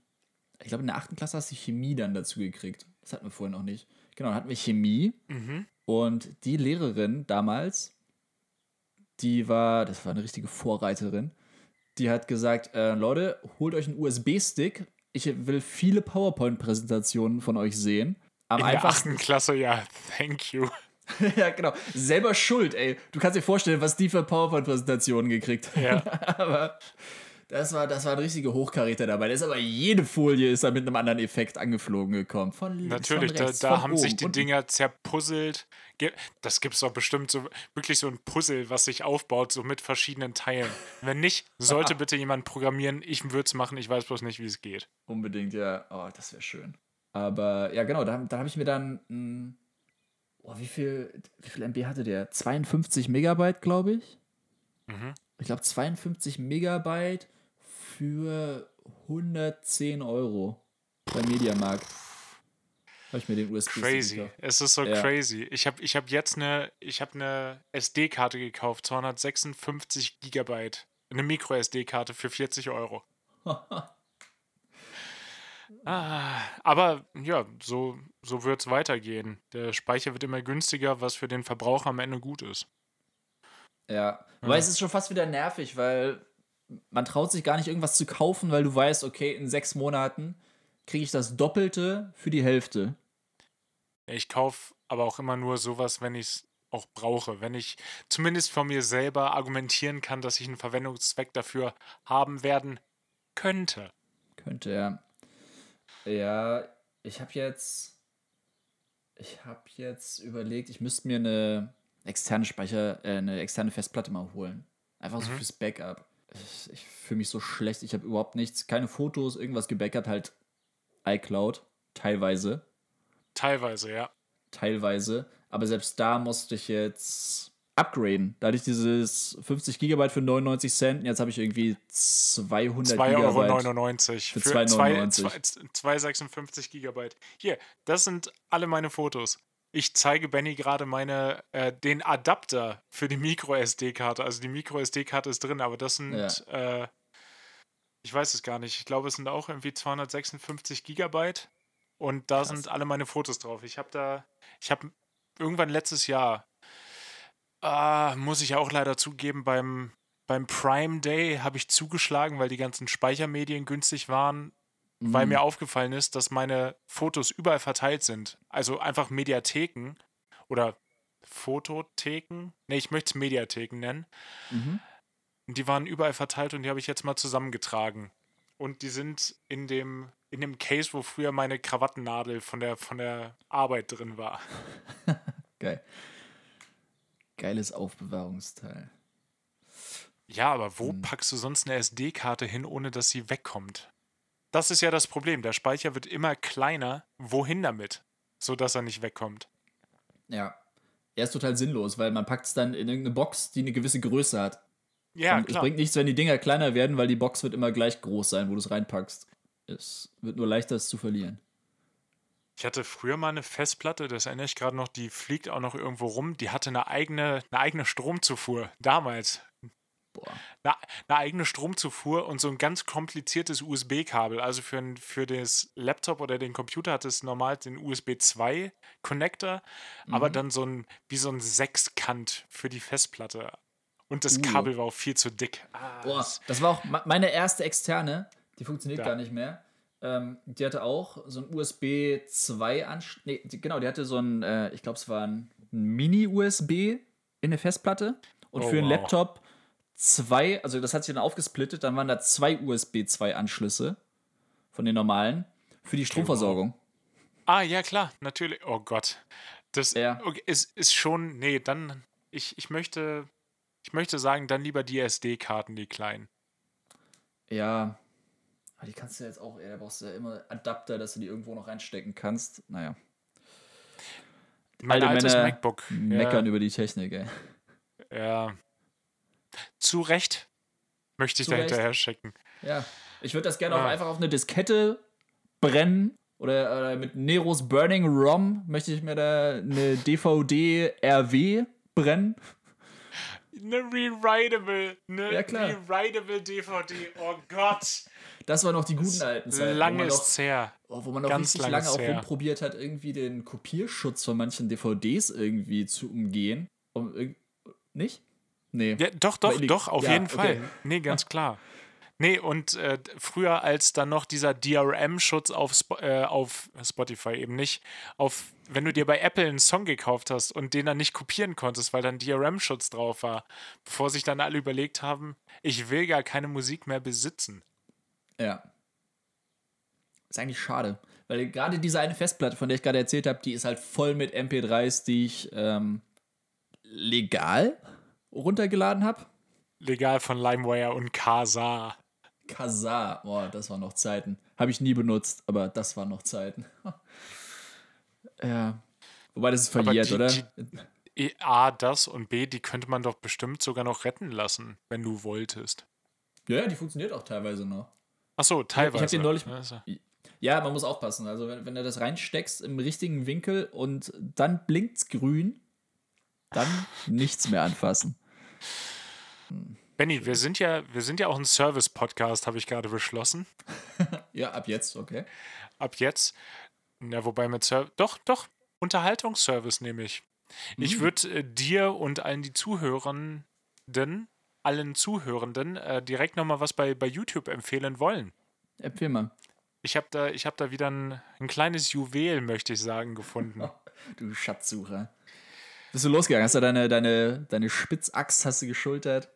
ich glaube, in der achten Klasse hast du Chemie dann dazu gekriegt. Das hatten wir vorher noch nicht. Genau, dann hatten wir Chemie. Mhm. Und die Lehrerin damals, die war, das war eine richtige Vorreiterin die hat gesagt, äh, Leute, holt euch einen USB-Stick. Ich will viele PowerPoint-Präsentationen von euch sehen. Am In der achten Klasse, ja, thank you. ja, genau. Selber schuld, ey. Du kannst dir vorstellen, was die für PowerPoint-Präsentationen gekriegt haben. Ja. Aber das war, das war ein richtiger Hochkaräter dabei. Da ist aber jede Folie ist da mit einem anderen Effekt angeflogen gekommen. Von links, Natürlich, von rechts, da, da haben oben. sich die Dinger zerpuzzelt. Das gibt es doch bestimmt so wirklich so ein Puzzle, was sich aufbaut, so mit verschiedenen Teilen. Wenn nicht, sollte bitte jemand programmieren. Ich würde es machen, ich weiß bloß nicht, wie es geht. Unbedingt, ja. Oh, das wäre schön. Aber ja, genau, da, da habe ich mir dann. Mh, hm, oh, wie viel, wie viel MB hatte der? 52 Megabyte, glaube ich. Mhm. Ich glaube 52 Megabyte für 110 Euro beim Mediamarkt. Habe ich mir den USB Crazy. Gekauft. Es ist so ja. crazy. Ich habe ich hab jetzt eine, ich habe eine SD-Karte gekauft, 256 Gigabyte. Eine Micro-SD-Karte für 40 Euro. ah, aber ja, so, so wird es weitergehen. Der Speicher wird immer günstiger, was für den Verbraucher am Ende gut ist. Ja, aber ja. es ist schon fast wieder nervig, weil man traut sich gar nicht irgendwas zu kaufen, weil du weißt, okay, in sechs Monaten kriege ich das Doppelte für die Hälfte. Ich kaufe aber auch immer nur sowas, wenn ich es auch brauche. Wenn ich zumindest von mir selber argumentieren kann, dass ich einen Verwendungszweck dafür haben werden könnte. Könnte, ja. Ja, ich habe jetzt. Ich habe jetzt überlegt, ich müsste mir eine externe Speicher, äh, eine externe Festplatte mal holen. Einfach so mhm. fürs Backup. Ich, fühle mich so schlecht. Ich habe überhaupt nichts, keine Fotos, irgendwas gebackupt, halt iCloud, teilweise. Teilweise, ja. Teilweise. Aber selbst da musste ich jetzt upgraden. Da hatte ich dieses 50 Gigabyte für 99 Cent. Jetzt habe ich irgendwie 200 2,99 Euro für, für 2,99. 256 Gigabyte. Hier, das sind alle meine Fotos. Ich zeige Benny gerade meine äh, den Adapter für die Micro SD-Karte. Also die Micro SD-Karte ist drin, aber das sind ja. äh, ich weiß es gar nicht. Ich glaube, es sind auch irgendwie 256 Gigabyte und da Krass. sind alle meine Fotos drauf. Ich habe da, ich habe irgendwann letztes Jahr Ah, muss ich auch leider zugeben, beim, beim Prime Day habe ich zugeschlagen, weil die ganzen Speichermedien günstig waren, mhm. weil mir aufgefallen ist, dass meine Fotos überall verteilt sind. Also einfach Mediatheken oder Fototheken. Ne, ich möchte es Mediatheken nennen. Mhm. Die waren überall verteilt und die habe ich jetzt mal zusammengetragen. Und die sind in dem, in dem Case, wo früher meine Krawattennadel von der, von der Arbeit drin war. Geil. Geiles Aufbewahrungsteil. Ja, aber wo hm. packst du sonst eine SD-Karte hin, ohne dass sie wegkommt? Das ist ja das Problem. Der Speicher wird immer kleiner. Wohin damit? So dass er nicht wegkommt. Ja. Er ist total sinnlos, weil man packt es dann in irgendeine Box, die eine gewisse Größe hat. Ja, Und klar. Es bringt nichts, wenn die Dinger kleiner werden, weil die Box wird immer gleich groß sein, wo du es reinpackst. Es wird nur leichter, es zu verlieren. Ich hatte früher mal eine Festplatte, das erinnere ich gerade noch, die fliegt auch noch irgendwo rum. Die hatte eine eigene, eine eigene Stromzufuhr, damals. Boah. Eine, eine eigene Stromzufuhr und so ein ganz kompliziertes USB-Kabel. Also für, ein, für das Laptop oder den Computer hat es normal den USB 2 Connector, mhm. aber dann so ein, wie so ein Sechskant für die Festplatte. Und das uh. Kabel war auch viel zu dick. Ah, Boah, das war auch meine erste externe. Die funktioniert ja. gar nicht mehr. Ähm, die hatte auch so ein USB 2 Anschluss. Nee, genau, die hatte so ein, äh, ich glaube, es war ein Mini-USB in der Festplatte. Und oh, für einen wow. Laptop zwei, also das hat sich dann aufgesplittet, dann waren da zwei USB 2 Anschlüsse von den normalen für die Stromversorgung. Ah, ja, klar, natürlich. Oh Gott. Das ja. okay, ist, ist schon, nee, dann, ich, ich möchte, ich möchte sagen, dann lieber die SD-Karten, die kleinen. Ja, aber die kannst du jetzt auch, da brauchst du ja immer Adapter, dass du die irgendwo noch reinstecken kannst. Naja. Mein Alte altes Männer MacBook. Meckern ja. über die Technik, ey. Ja. Zu Recht möchte ich Zu da hinterher schicken. Ja. Ich würde das gerne ah. auch einfach auf eine Diskette brennen. Oder, oder mit Neros Burning ROM möchte ich mir da eine DVD RW brennen. Eine Rewritable, eine ja, Rewritable DVD. Oh Gott. Das waren noch die guten alten Zeiten. Lange ist her. Oh, wo man noch Ganz richtig lange auch her. rumprobiert hat, irgendwie den Kopierschutz von manchen DVDs irgendwie zu umgehen. Um, nicht? Nee. Ja, doch, doch, doch, auf ja, jeden Fall. Okay. Nee, ganz klar. Nee, und äh, früher als dann noch dieser DRM-Schutz auf, Sp äh, auf Spotify eben nicht, auf, wenn du dir bei Apple einen Song gekauft hast und den dann nicht kopieren konntest, weil dann DRM-Schutz drauf war, bevor sich dann alle überlegt haben, ich will gar keine Musik mehr besitzen. Ja. Ist eigentlich schade. Weil gerade diese eine Festplatte, von der ich gerade erzählt habe, die ist halt voll mit MP3s, die ich ähm, legal runtergeladen habe. Legal von LimeWire und Kazaa. Kazaa, boah, das waren noch Zeiten. Habe ich nie benutzt, aber das waren noch Zeiten. ja. Wobei das ist verliert, die, oder? Die, A, das und B, die könnte man doch bestimmt sogar noch retten lassen, wenn du wolltest. Ja, ja, die funktioniert auch teilweise noch. Ach so, teilweise. Ich habe den neulich. Also. Ja, man muss aufpassen. Also, wenn, wenn du das reinsteckst im richtigen Winkel und dann blinkt's grün, dann nichts mehr anfassen. Benny, wir sind ja, wir sind ja auch ein Service-Podcast, habe ich gerade beschlossen. ja, ab jetzt, okay. Ab jetzt. Ja, wobei mit Service. Doch, doch, Unterhaltungsservice nehme ich. Mhm. Ich würde äh, dir und allen die Zuhörenden allen Zuhörenden äh, direkt nochmal was bei, bei YouTube empfehlen wollen. Empfehl mal. Ich habe da, hab da wieder ein, ein kleines Juwel, möchte ich sagen, gefunden. du Schatzsucher. Bist du losgegangen? Hast du deine, deine, deine Spitzaxt hast du geschultert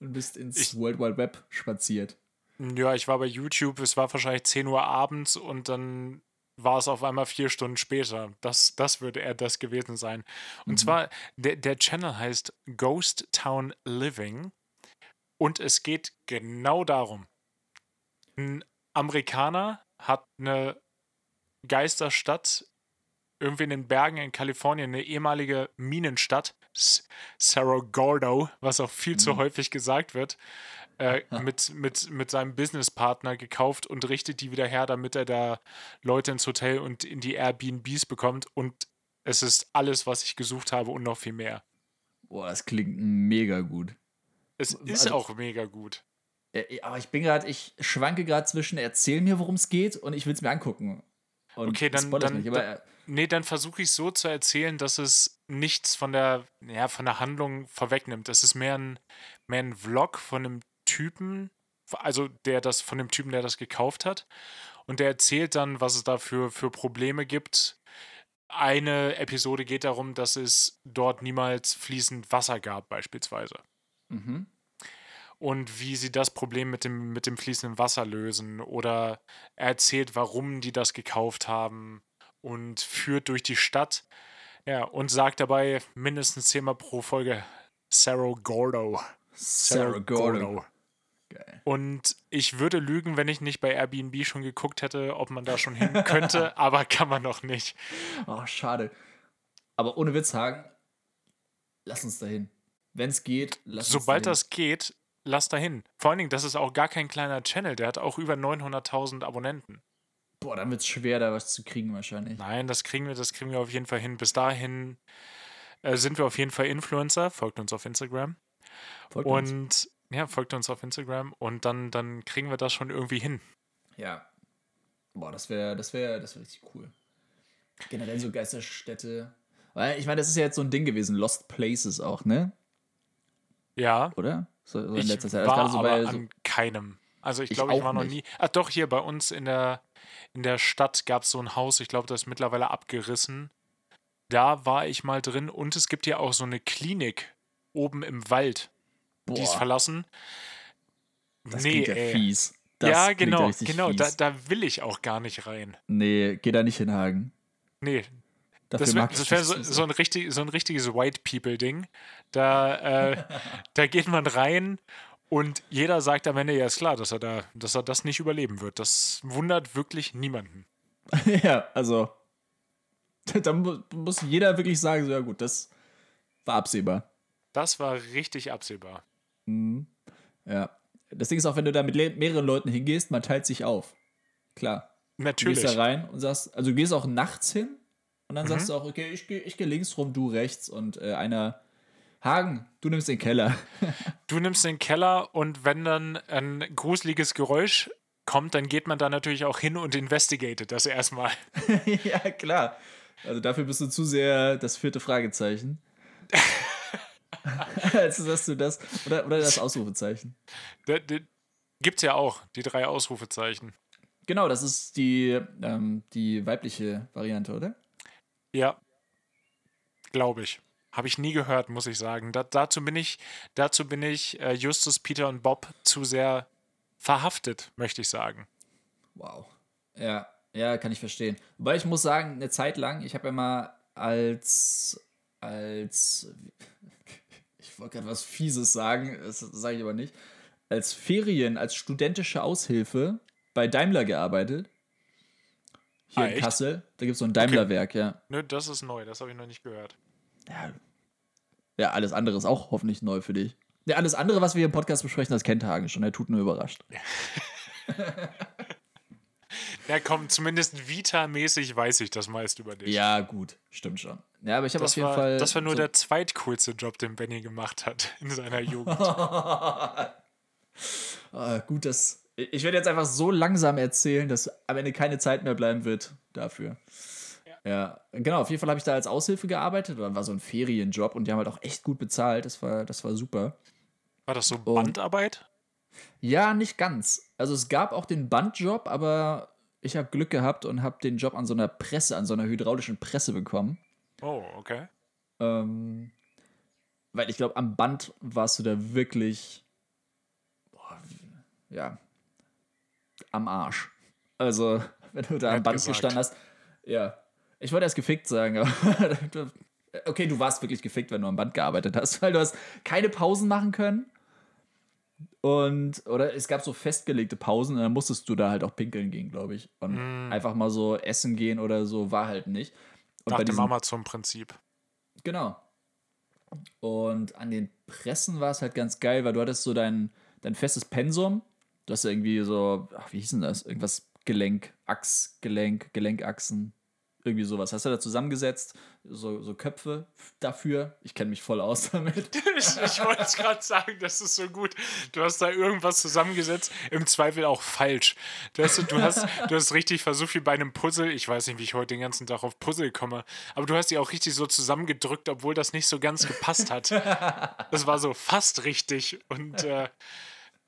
und bist ins ich, World Wide Web spaziert? Ja, ich war bei YouTube, es war wahrscheinlich 10 Uhr abends und dann war es auf einmal vier Stunden später. Das, das würde eher das gewesen sein. Und mhm. zwar, der, der Channel heißt Ghost Town Living und es geht genau darum. Ein Amerikaner hat eine Geisterstadt irgendwie in den Bergen in Kalifornien, eine ehemalige Minenstadt, Cerro Gordo, was auch viel mhm. zu häufig gesagt wird, äh, mit, mit, mit seinem Businesspartner gekauft und richtet die wieder her, damit er da Leute ins Hotel und in die Airbnbs bekommt. Und es ist alles, was ich gesucht habe und noch viel mehr. Boah, das klingt mega gut. Es ist also, auch mega gut. Aber ich bin gerade, ich schwanke gerade zwischen, erzähl mir, worum es geht und ich will es mir angucken. Und okay, dann, dann, nicht, aber, dann äh, nee, dann versuche ich so zu erzählen, dass es nichts von der, ja, von der Handlung vorwegnimmt. Es ist mehr ein, mehr ein Vlog von einem Typen, also der das, von dem Typen, der das gekauft hat. Und der erzählt dann, was es da für, für Probleme gibt. Eine Episode geht darum, dass es dort niemals fließend Wasser gab, beispielsweise. Mhm. Und wie sie das Problem mit dem, mit dem fließenden Wasser lösen. Oder er erzählt, warum die das gekauft haben und führt durch die Stadt. Ja, und sagt dabei mindestens zehnmal pro Folge Cerro Gordo. Cerro Gordo. Geil. Und ich würde lügen, wenn ich nicht bei Airbnb schon geguckt hätte, ob man da schon hin könnte, aber kann man noch nicht. Oh, schade. Aber ohne Witz sagen, lass uns dahin. Wenn es geht, lass Sobald uns Sobald das geht, lass dahin. Vor allen Dingen, das ist auch gar kein kleiner Channel, der hat auch über 900.000 Abonnenten. Boah, dann wird es schwer, da was zu kriegen wahrscheinlich. Nein, das kriegen wir, das kriegen wir auf jeden Fall hin. Bis dahin äh, sind wir auf jeden Fall Influencer. Folgt uns auf Instagram. Folgt und uns. ja, folgt uns auf Instagram und dann, dann kriegen wir das schon irgendwie hin. Ja. Boah, das wäre, das wäre, das wäre richtig cool. Generell so Geisterstädte. Weil, ich meine, das ist ja jetzt so ein Ding gewesen, Lost Places auch, ne? Ja. Oder? So, so in letzter Zeit. War so aber an keinem. Also ich glaube, ich, ich war noch nie. Ach doch, hier bei uns in der, in der Stadt gab es so ein Haus, ich glaube, das ist mittlerweile abgerissen. Da war ich mal drin und es gibt ja auch so eine Klinik oben im Wald. Boah. Die ist verlassen. Das nee, ja ey. fies. Das ja, genau, genau. Da, da, will ich auch gar nicht rein. Nee, geh da nicht hin, Hagen. Nee. Dafür das wäre wär so, so, ein richtig, so ein richtiges White People-Ding. Da, äh, da geht man rein und jeder sagt am Ende, ja, ist klar, dass er, da, dass er das nicht überleben wird. Das wundert wirklich niemanden. ja, also. Da muss jeder wirklich sagen, so, ja gut, das war absehbar. Das war richtig absehbar. Mhm. Ja. Das Ding ist auch, wenn du da mit mehreren Leuten hingehst, man teilt sich auf. Klar. Natürlich. Du gehst da rein und sagst, also du gehst auch nachts hin und dann mhm. sagst du auch, okay, ich gehe ich geh links rum, du rechts und äh, einer Hagen, du nimmst den Keller. du nimmst den Keller und wenn dann ein gruseliges Geräusch kommt, dann geht man da natürlich auch hin und investigatet das erstmal. ja, klar. Also dafür bist du zu sehr das vierte Fragezeichen. also dass du das oder, oder das Ausrufezeichen. Da, da, gibt's ja auch, die drei Ausrufezeichen. Genau, das ist die, ähm, die weibliche Variante, oder? Ja. Glaube ich. Habe ich nie gehört, muss ich sagen. Da, dazu bin ich, dazu bin ich äh, Justus, Peter und Bob zu sehr verhaftet, möchte ich sagen. Wow. Ja, ja, kann ich verstehen. Wobei ich muss sagen, eine Zeit lang, ich habe ja mal als, als, ich wollte gerade was Fieses sagen, das sage ich aber nicht, als Ferien, als studentische Aushilfe bei Daimler gearbeitet. Hier ah, in Kassel. Da gibt es so ein Daimler-Werk, okay. ja. Nö, das ist neu, das habe ich noch nicht gehört. Ja. ja, alles andere ist auch hoffentlich neu für dich. Ja, alles andere, was wir hier im Podcast besprechen, das kennt Hagen schon. Er tut nur überrascht. ja, komm, zumindest Vita-mäßig weiß ich das meist über dich. Ja, gut, stimmt schon. Ja, aber ich habe auf jeden war, Fall. Das war nur so der zweitcoolste Job, den Benny gemacht hat in seiner Jugend. ah, gut, das. Ich werde jetzt einfach so langsam erzählen, dass am Ende keine Zeit mehr bleiben wird dafür. Ja, genau. Auf jeden Fall habe ich da als Aushilfe gearbeitet. Dann war so ein Ferienjob und die haben halt auch echt gut bezahlt. Das war, das war super. War das so Bandarbeit? ja, nicht ganz. Also es gab auch den Bandjob, aber ich habe Glück gehabt und habe den Job an so einer Presse, an so einer hydraulischen Presse bekommen. Oh, okay. Ähm, weil ich glaube, am Band warst du da wirklich, boah, ja, am Arsch. Also, wenn du da Nett am Band gesagt. gestanden hast, ja. Ich wollte erst gefickt sagen, aber okay, du warst wirklich gefickt, wenn du am Band gearbeitet hast, weil du hast keine Pausen machen können. Und, oder es gab so festgelegte Pausen und dann musstest du da halt auch pinkeln gehen, glaube ich. Und mm. einfach mal so essen gehen oder so war halt nicht. Und Nach dem Amazon-Prinzip. Genau. Und an den Pressen war es halt ganz geil, weil du hattest so dein, dein festes Pensum. Du hast irgendwie so, ach, wie hieß denn das? Irgendwas Gelenk, Achs, Gelenk, Gelenkachsen, irgendwie sowas. Hast du da zusammengesetzt, so, so Köpfe dafür? Ich kenne mich voll aus damit. ich, ich wollte es gerade sagen, das ist so gut. Du hast da irgendwas zusammengesetzt, im Zweifel auch falsch. Du hast, du hast, du hast richtig versucht, wie bei einem Puzzle, ich weiß nicht, wie ich heute den ganzen Tag auf Puzzle komme, aber du hast die auch richtig so zusammengedrückt, obwohl das nicht so ganz gepasst hat. Das war so fast richtig und äh,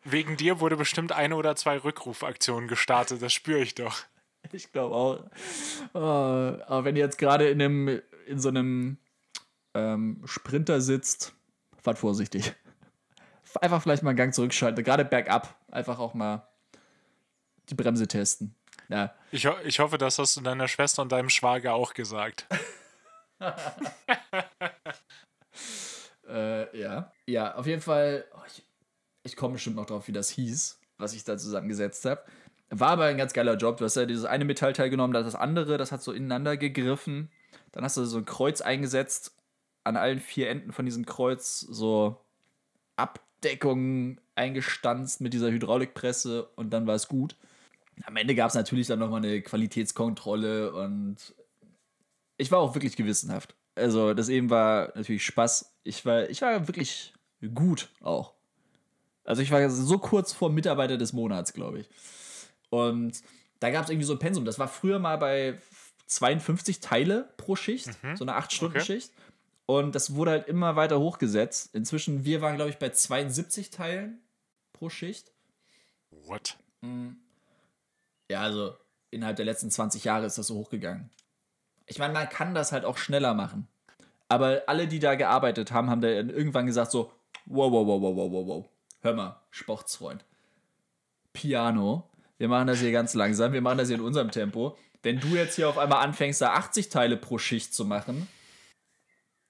wegen dir wurde bestimmt eine oder zwei Rückrufaktionen gestartet, das spüre ich doch. Ich glaube auch. Oh, aber wenn ihr jetzt gerade in, einem, in so einem ähm, Sprinter sitzt, fahrt vorsichtig. Einfach vielleicht mal einen Gang zurückschalten, gerade bergab. Einfach auch mal die Bremse testen. Ja. Ich, ho ich hoffe, das hast du deiner Schwester und deinem Schwager auch gesagt. äh, ja. Ja, auf jeden Fall. Oh, ich, ich komme bestimmt noch drauf, wie das hieß, was ich da zusammengesetzt habe. War aber ein ganz geiler Job. Du hast ja dieses eine Metallteil genommen, das andere, das hat so ineinander gegriffen. Dann hast du so ein Kreuz eingesetzt, an allen vier Enden von diesem Kreuz so Abdeckungen eingestanzt mit dieser Hydraulikpresse und dann war es gut. Am Ende gab es natürlich dann nochmal eine Qualitätskontrolle und ich war auch wirklich gewissenhaft. Also das eben war natürlich Spaß. Ich war, ich war wirklich gut auch. Also ich war so kurz vor Mitarbeiter des Monats, glaube ich. Und da gab es irgendwie so ein Pensum. Das war früher mal bei 52 Teile pro Schicht, mhm. so eine 8-Stunden-Schicht. Okay. Und das wurde halt immer weiter hochgesetzt. Inzwischen, wir waren, glaube ich, bei 72 Teilen pro Schicht. What? Mhm. Ja, also innerhalb der letzten 20 Jahre ist das so hochgegangen. Ich meine, man kann das halt auch schneller machen. Aber alle, die da gearbeitet haben, haben da irgendwann gesagt so, wow, wow, wow, wow, wow, wow, hör mal, Sportsfreund. Piano, wir machen das hier ganz langsam, wir machen das hier in unserem Tempo. Wenn du jetzt hier auf einmal anfängst, da 80 Teile pro Schicht zu machen,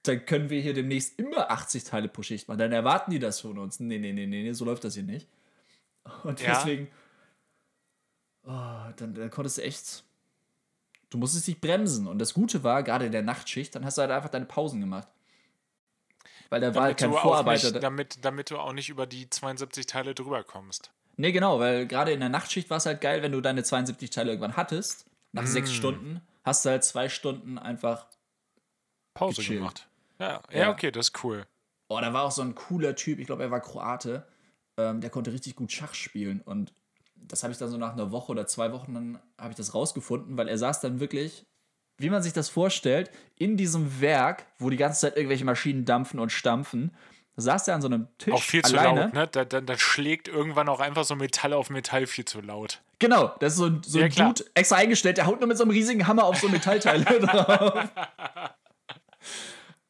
dann können wir hier demnächst immer 80 Teile pro Schicht machen. Dann erwarten die das von uns. Nee, nee, nee, nee, so läuft das hier nicht. Und deswegen, ja. oh, dann, dann konntest du echt, du musstest dich bremsen. Und das Gute war, gerade in der Nachtschicht, dann hast du halt einfach deine Pausen gemacht. Weil da war halt kein Vorarbeiter. Nicht, damit, damit du auch nicht über die 72 Teile drüber kommst. Nee, genau, weil gerade in der Nachtschicht war es halt geil, wenn du deine 72 Teile irgendwann hattest. Nach mm. sechs Stunden hast du halt zwei Stunden einfach Pause gechillt. gemacht. Ja, ja, ja, okay, das ist cool. Oh, da war auch so ein cooler Typ, ich glaube, er war Kroate. Ähm, der konnte richtig gut Schach spielen. Und das habe ich dann so nach einer Woche oder zwei Wochen, dann habe ich das rausgefunden, weil er saß dann wirklich, wie man sich das vorstellt, in diesem Werk, wo die ganze Zeit irgendwelche Maschinen dampfen und stampfen saß er an so einem Tisch. Auch viel zu laut, ne? Da, da, da, schlägt irgendwann auch einfach so Metall auf Metall viel zu laut. Genau, das ist so, so ja, ein Dude extra eingestellt, der haut nur mit so einem riesigen Hammer auf so Metallteile drauf.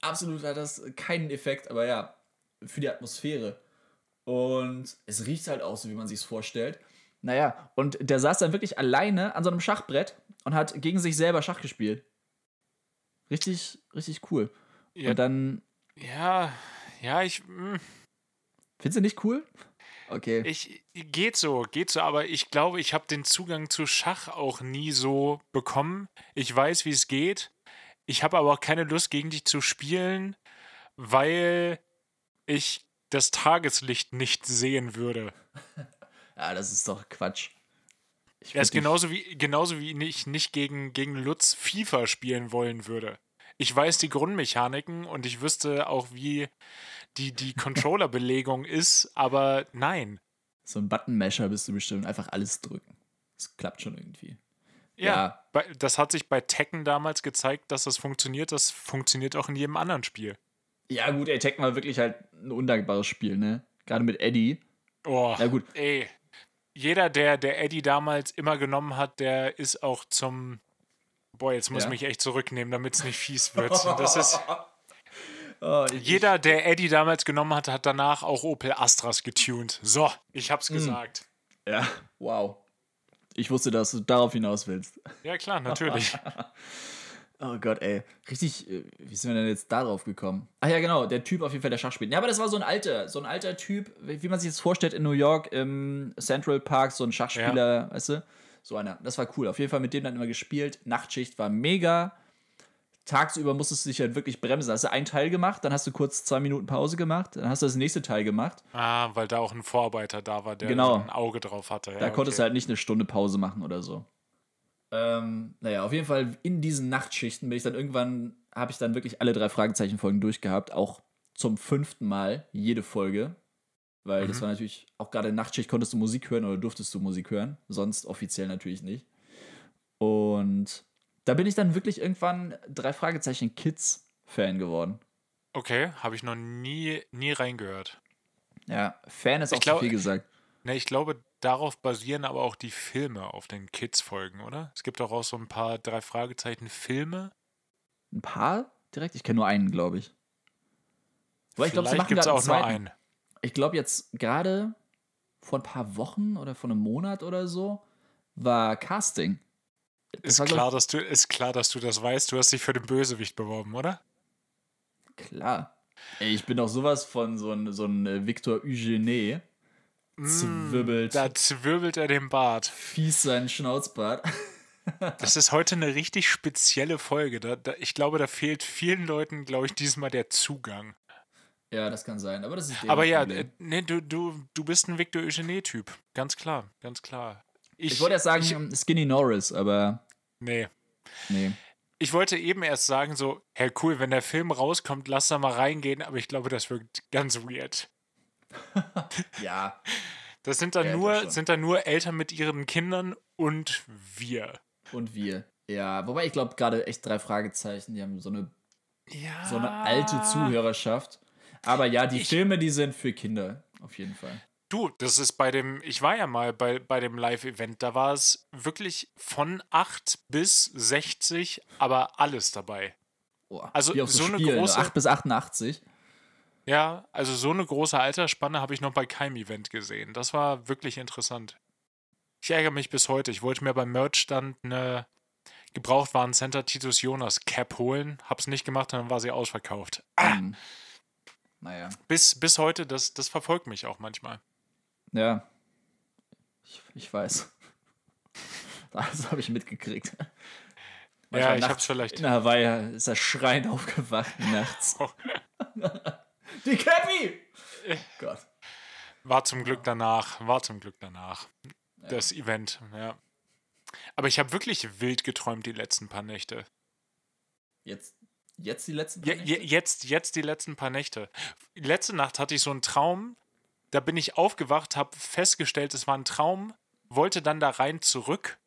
Absolut hat das keinen Effekt, aber ja, für die Atmosphäre. Und es riecht halt auch so, wie man sich es vorstellt. Naja, und der saß dann wirklich alleine an so einem Schachbrett und hat gegen sich selber Schach gespielt. Richtig, richtig cool. Ja, und dann. Ja, ja, ich. Mh. Hm. Findest du nicht cool? Okay. Ich, geht so, geht so, aber ich glaube, ich habe den Zugang zu Schach auch nie so bekommen. Ich weiß, wie es geht. Ich habe aber auch keine Lust, gegen dich zu spielen, weil ich das Tageslicht nicht sehen würde. ja, das ist doch Quatsch. Er ist genauso wie, genauso wie ich nicht gegen, gegen Lutz FIFA spielen wollen würde. Ich weiß die Grundmechaniken und ich wüsste auch, wie die, die Controller-Belegung ist, aber nein. So ein Button-Masher bist du bestimmt. Einfach alles drücken. Das klappt schon irgendwie. Ja, ja, das hat sich bei Tekken damals gezeigt, dass das funktioniert. Das funktioniert auch in jedem anderen Spiel. Ja, gut, ey, Tekken war wirklich halt ein undankbares Spiel, ne? Gerade mit Eddie. Oh, ja, gut. ey. Jeder, der, der Eddie damals immer genommen hat, der ist auch zum Boah, jetzt muss ja? ich mich echt zurücknehmen, damit es nicht fies wird. Das ist. Oh, Jeder, der Eddie damals genommen hat, hat danach auch Opel Astras getuned. So, ich hab's hm. gesagt. Ja, wow. Ich wusste, dass du darauf hinaus willst. Ja, klar, natürlich. oh Gott, ey. Richtig, äh, wie sind wir denn jetzt darauf gekommen? Ach ja, genau, der Typ auf jeden Fall, der Schach spielt. Ja, aber das war so ein alter, so ein alter Typ, wie man sich das vorstellt in New York im Central Park, so ein Schachspieler, ja. weißt du? So einer. Das war cool. Auf jeden Fall mit dem dann immer gespielt. Nachtschicht war mega tagsüber musstest du dich halt wirklich bremsen. Hast du einen Teil gemacht, dann hast du kurz zwei Minuten Pause gemacht, dann hast du das nächste Teil gemacht. Ah, weil da auch ein Vorarbeiter da war, der genau. ein Auge drauf hatte. Ja, da konntest okay. du halt nicht eine Stunde Pause machen oder so. Ähm, naja, auf jeden Fall in diesen Nachtschichten bin ich dann irgendwann, habe ich dann wirklich alle drei Fragezeichen-Folgen durchgehabt, auch zum fünften Mal jede Folge. Weil mhm. das war natürlich, auch gerade in Nachtschicht konntest du Musik hören oder durftest du Musik hören, sonst offiziell natürlich nicht. Und da bin ich dann wirklich irgendwann drei Fragezeichen Kids Fan geworden. Okay, habe ich noch nie, nie reingehört. Ja, Fan ist auch glaub, viel gesagt. Ne, ich glaube, darauf basieren aber auch die Filme auf den Kids-Folgen, oder? Es gibt auch, auch so ein paar drei Fragezeichen Filme. Ein paar direkt? Ich kenne nur einen, glaube ich. Aber ich glaube, sie machen auch nur einen. Ich glaube jetzt gerade vor ein paar Wochen oder vor einem Monat oder so war Casting. Ist klar, dass du, ist klar, dass du das weißt. Du hast dich für den Bösewicht beworben, oder? Klar. Ey, ich bin doch sowas von so ein, so ein äh, Victor Eugene. Mm, zwirbelt. Da zwirbelt er den Bart. Fies seinen Schnauzbart. das ist heute eine richtig spezielle Folge. Da, da, ich glaube, da fehlt vielen Leuten, glaube ich, diesmal der Zugang. Ja, das kann sein. Aber das ist Aber ja, äh, nee, du, du, du bist ein Victor Eugene-Typ. Ganz klar, ganz klar. Ich, ich wollte ja sagen, ich, Skinny Norris, aber. Nee. Nee. Ich wollte eben erst sagen, so, hey, cool, wenn der Film rauskommt, lass da mal reingehen, aber ich glaube, das wirkt ganz weird. ja. Das sind dann, ja, nur, sind dann nur Eltern mit ihren Kindern und wir. Und wir. Ja, wobei ich glaube, gerade echt drei Fragezeichen, die haben so eine, ja. so eine alte Zuhörerschaft. Aber ja, die ich, Filme, die sind für Kinder, auf jeden Fall. Du, das ist bei dem, ich war ja mal bei, bei dem Live-Event, da war es wirklich von 8 bis 60, aber alles dabei. Oh, also so, so eine Spiel, große. 8 bis 88. Ja, also so eine große Altersspanne habe ich noch bei keinem Event gesehen. Das war wirklich interessant. Ich ärgere mich bis heute. Ich wollte mir beim Merchstand eine Gebrauchtwarencenter Titus Jonas Cap holen, hab's nicht gemacht und dann war sie ausverkauft. Ah. Hm. Naja. Bis, bis heute, das, das verfolgt mich auch manchmal. Ja. Ich, ich weiß. Das habe ich mitgekriegt. ja, ich habe es vielleicht. In Hawaii ist er schreiend aufgewacht nachts. Oh. Die Cappy! Gott. War zum Glück danach. War zum Glück danach. Ja. Das Event, ja. Aber ich habe wirklich wild geträumt die letzten paar Nächte. Jetzt, jetzt die letzten paar Nächte? Jetzt, jetzt die letzten paar Nächte. Letzte Nacht hatte ich so einen Traum, da bin ich aufgewacht, habe festgestellt, es war ein Traum, wollte dann da rein zurück,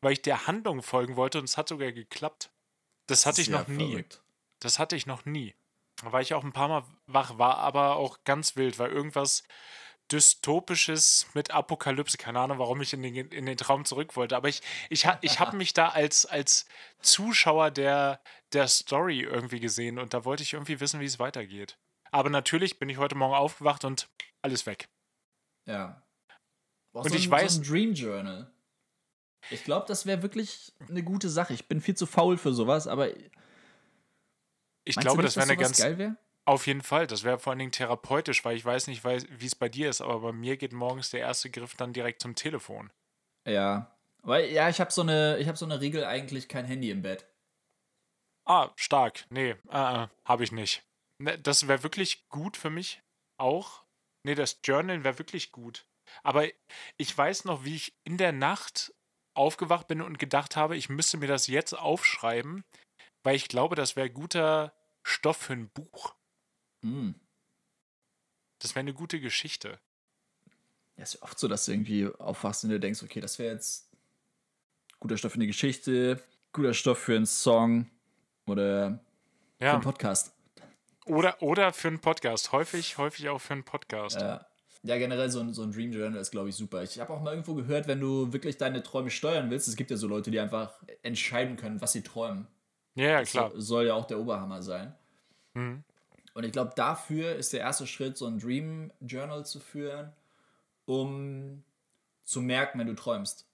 weil ich der Handlung folgen wollte und es hat sogar geklappt. Das, hatte ich noch nie. Verrückt. Das hatte ich noch nie. Weil ich auch ein paar Mal wach war, aber auch ganz wild, weil irgendwas dystopisches mit Apokalypse, keine Ahnung, warum ich in den, in den Traum zurück wollte, aber ich, ich, ich habe mich da als, als Zuschauer der, der Story irgendwie gesehen und da wollte ich irgendwie wissen, wie es weitergeht. Aber natürlich bin ich heute Morgen aufgewacht und alles weg. Ja. Boah, und so ich ein, weiß. So ein Dream Journal. Ich glaube, das wäre wirklich eine gute Sache. Ich bin viel zu faul für sowas, aber. Ich glaube, nicht, das wäre eine ganz. Geil wär? Auf jeden Fall. Das wäre vor allen Dingen therapeutisch, weil ich weiß nicht, wie es bei dir ist, aber bei mir geht morgens der erste Griff dann direkt zum Telefon. Ja. Weil, ja, ich habe so eine, so eine Regel eigentlich kein Handy im Bett. Ah, stark. Nee, äh, äh habe ich nicht. Ne, das wäre wirklich gut für mich auch, Nee, das Journal wäre wirklich gut. Aber ich weiß noch, wie ich in der Nacht aufgewacht bin und gedacht habe, ich müsste mir das jetzt aufschreiben, weil ich glaube, das wäre guter Stoff für ein Buch. Mm. Das wäre eine gute Geschichte. Ja, ist ja oft so, dass du irgendwie aufwachst und dir denkst, okay, das wäre jetzt guter Stoff für eine Geschichte, guter Stoff für einen Song oder ja. für einen Podcast. Oder, oder für einen Podcast. Häufig, häufig auch für einen Podcast. Ja. Ja, generell so ein, so ein Dream Journal ist, glaube ich, super. Ich habe auch mal irgendwo gehört, wenn du wirklich deine Träume steuern willst, es gibt ja so Leute, die einfach entscheiden können, was sie träumen. Ja, ja klar. Das soll ja auch der Oberhammer sein. Mhm. Und ich glaube, dafür ist der erste Schritt, so ein Dream Journal zu führen, um zu merken, wenn du träumst.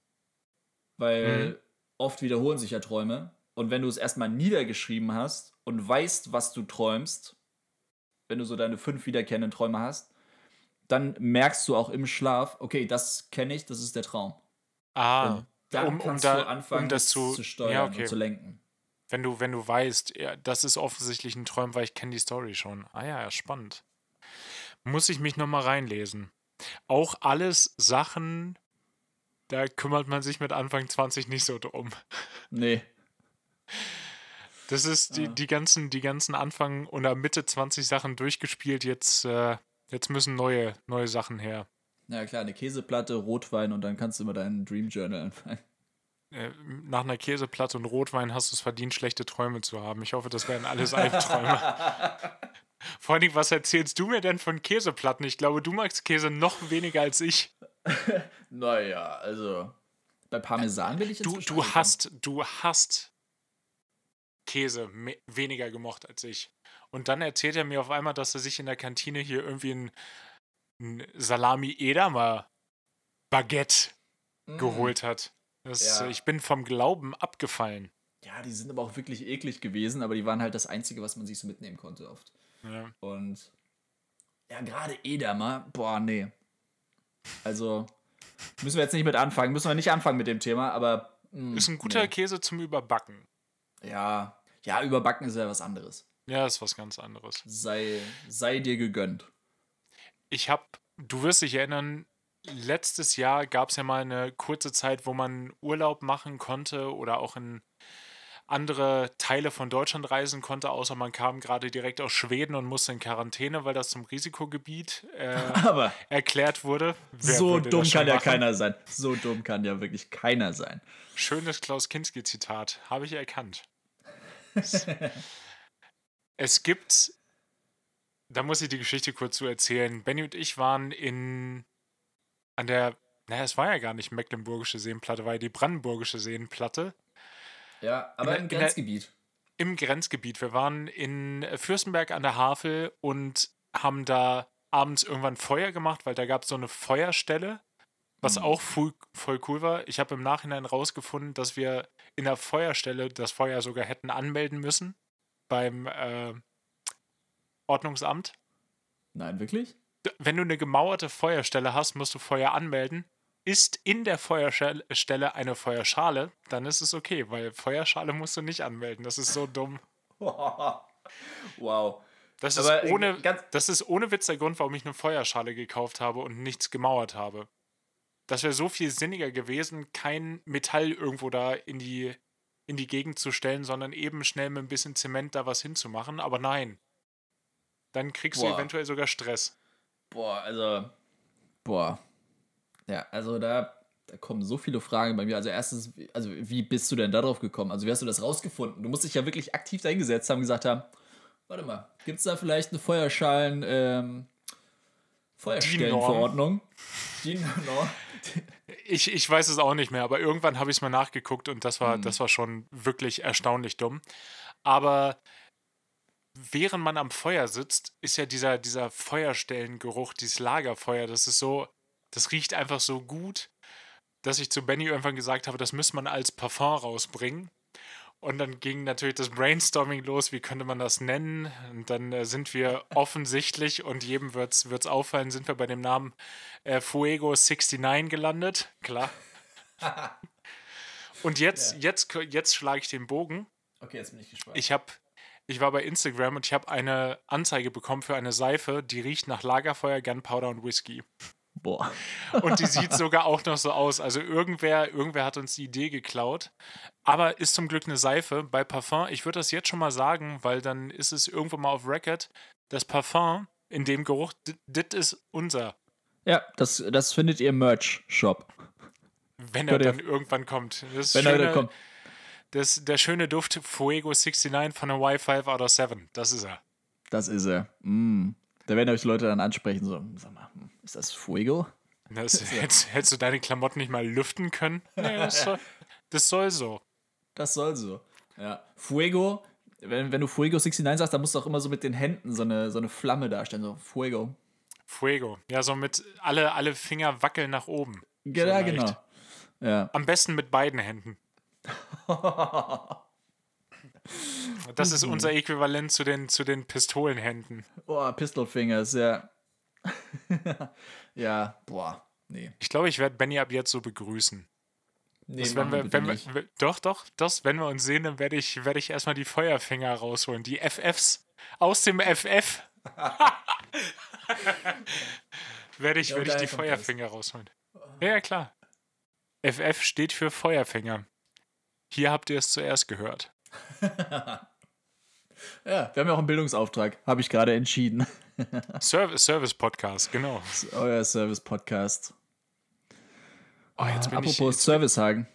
Weil mhm. oft wiederholen sich ja Träume. Und wenn du es erstmal niedergeschrieben hast und weißt, was du träumst, wenn du so deine fünf wiederkehrenden Träume hast, dann merkst du auch im Schlaf, okay, das kenne ich, das ist der Traum. Ah, und dann um, kannst um da, du anfangen, um das zu, zu steuern ja, okay. und zu lenken. Wenn du, wenn du weißt, ja, das ist offensichtlich ein Traum, weil ich kenne die Story schon. Ah ja, ja, spannend. Muss ich mich nochmal reinlesen. Auch alles Sachen, da kümmert man sich mit Anfang 20 nicht so drum. Nee. Das ist die, die ganzen, die ganzen Anfang oder Mitte 20 Sachen durchgespielt. Jetzt, äh, jetzt müssen neue, neue Sachen her. Ja klar, eine Käseplatte, Rotwein und dann kannst du immer deinen Dream Journal anfangen. Äh, nach einer Käseplatte und Rotwein hast du es verdient, schlechte Träume zu haben. Ich hoffe, das wären alles Albträume. Vor allem, was erzählst du mir denn von Käseplatten? Ich glaube, du magst Käse noch weniger als ich. naja, also bei Parmesan will ich jetzt Du, du hast, du hast Käse weniger gemocht als ich. Und dann erzählt er mir auf einmal, dass er sich in der Kantine hier irgendwie ein, ein Salami-Edamer Baguette mm. geholt hat. Das, ja. Ich bin vom Glauben abgefallen. Ja, die sind aber auch wirklich eklig gewesen, aber die waren halt das Einzige, was man sich so mitnehmen konnte oft. Ja. Und ja, gerade Edamer, boah, nee. Also müssen wir jetzt nicht mit anfangen, müssen wir nicht anfangen mit dem Thema, aber. Mh, mm, ist ein guter nee. Käse zum Überbacken. Ja, ja, überbacken ist ja was anderes. Ja, ist was ganz anderes. Sei, sei dir gegönnt. Ich hab, du wirst dich erinnern, letztes Jahr gab es ja mal eine kurze Zeit, wo man Urlaub machen konnte oder auch in andere Teile von Deutschland reisen konnte, außer man kam gerade direkt aus Schweden und musste in Quarantäne, weil das zum Risikogebiet äh, erklärt wurde. Wer so dumm kann ja keiner sein. So dumm kann ja wirklich keiner sein. Schönes Klaus Kinski-Zitat, habe ich erkannt. es gibt, da muss ich die Geschichte kurz zu erzählen. Benny und ich waren in an der, naja, es war ja gar nicht Mecklenburgische Seenplatte, war ja die Brandenburgische Seenplatte. Ja, aber in, im Grenzgebiet. Der, Im Grenzgebiet. Wir waren in Fürstenberg an der Havel und haben da abends irgendwann Feuer gemacht, weil da gab es so eine Feuerstelle, was mhm. auch voll, voll cool war. Ich habe im Nachhinein rausgefunden, dass wir in der Feuerstelle das Feuer sogar hätten anmelden müssen beim äh, Ordnungsamt. Nein, wirklich? Wenn du eine gemauerte Feuerstelle hast, musst du Feuer anmelden. Ist in der Feuerstelle eine Feuerschale, dann ist es okay, weil Feuerschale musst du nicht anmelden. Das ist so dumm. wow. Das ist, Aber, ohne, das ist ohne Witz der Grund, warum ich eine Feuerschale gekauft habe und nichts gemauert habe. Das wäre so viel sinniger gewesen, kein Metall irgendwo da in die, in die Gegend zu stellen, sondern eben schnell mit ein bisschen Zement da was hinzumachen. Aber nein. Dann kriegst Boah. du eventuell sogar Stress. Boah, also. Boah. Ja, also da, da kommen so viele Fragen bei mir. Also erstens, also wie bist du denn darauf gekommen? Also wie hast du das rausgefunden? Du musst dich ja wirklich aktiv dahingesetzt haben und gesagt haben, warte mal, gibt es da vielleicht eine Feuerschalen, ähm, Feuerstellenverordnung? Die Norm. Ich, ich weiß es auch nicht mehr, aber irgendwann habe ich es mal nachgeguckt und das war, hm. das war schon wirklich erstaunlich dumm. Aber während man am Feuer sitzt, ist ja dieser, dieser Feuerstellengeruch, dieses Lagerfeuer, das ist so, das riecht einfach so gut, dass ich zu Benny irgendwann gesagt habe, das müsste man als Parfum rausbringen. Und dann ging natürlich das Brainstorming los, wie könnte man das nennen? Und dann äh, sind wir offensichtlich, und jedem wird es auffallen, sind wir bei dem Namen äh, Fuego 69 gelandet. Klar. und jetzt, ja. jetzt, jetzt schlage ich den Bogen. Okay, jetzt bin ich gespannt. Ich habe ich war bei Instagram und ich habe eine Anzeige bekommen für eine Seife, die riecht nach Lagerfeuer, Gunpowder und Whisky. Boah. Und die sieht sogar auch noch so aus. Also irgendwer, irgendwer hat uns die Idee geklaut. Aber ist zum Glück eine Seife. Bei Parfum, ich würde das jetzt schon mal sagen, weil dann ist es irgendwo mal auf Record. Das Parfum in dem Geruch, das ist unser. Ja, das, das findet ihr im Merch-Shop. Wenn er dann irgendwann kommt. Das Wenn schöne, er dann kommt. Das, der schöne Duft Fuego 69 von der Y5 out of 7. Das ist er. Das ist er. Mm. Da werden euch Leute dann ansprechen, so, sag mal, hm, ist das Fuego? Das, hättest, hättest, du deine Klamotten nicht mal lüften können? Nee, das soll, das soll so. Das soll so. Ja. Fuego, wenn, wenn du Fuego 69 sagst, dann musst du auch immer so mit den Händen so eine, so eine Flamme darstellen, so Fuego. Fuego. Ja, so mit alle, alle Finger wackeln nach oben. Ja, so genau. Ja. Am besten mit beiden Händen. das ist unser Äquivalent zu den, zu den Pistolenhänden. Boah, Pistol Fingers, ja. ja, boah, nee. Ich glaube, ich werde Benny ab jetzt so begrüßen. Nee, das, wenn wir, wenn wir, doch, doch, das, wenn wir uns sehen, dann werde ich, werd ich erstmal die Feuerfinger rausholen. Die FFs aus dem FF. werde ich, ja, werd ich die Feuerfinger rausholen. Ja, ja, klar. FF steht für Feuerfinger. Hier habt ihr es zuerst gehört. ja, wir haben ja auch einen Bildungsauftrag, habe ich gerade entschieden. Service, Service Podcast, genau. Euer Service Podcast. Oh, jetzt bin apropos ich, Service sagen.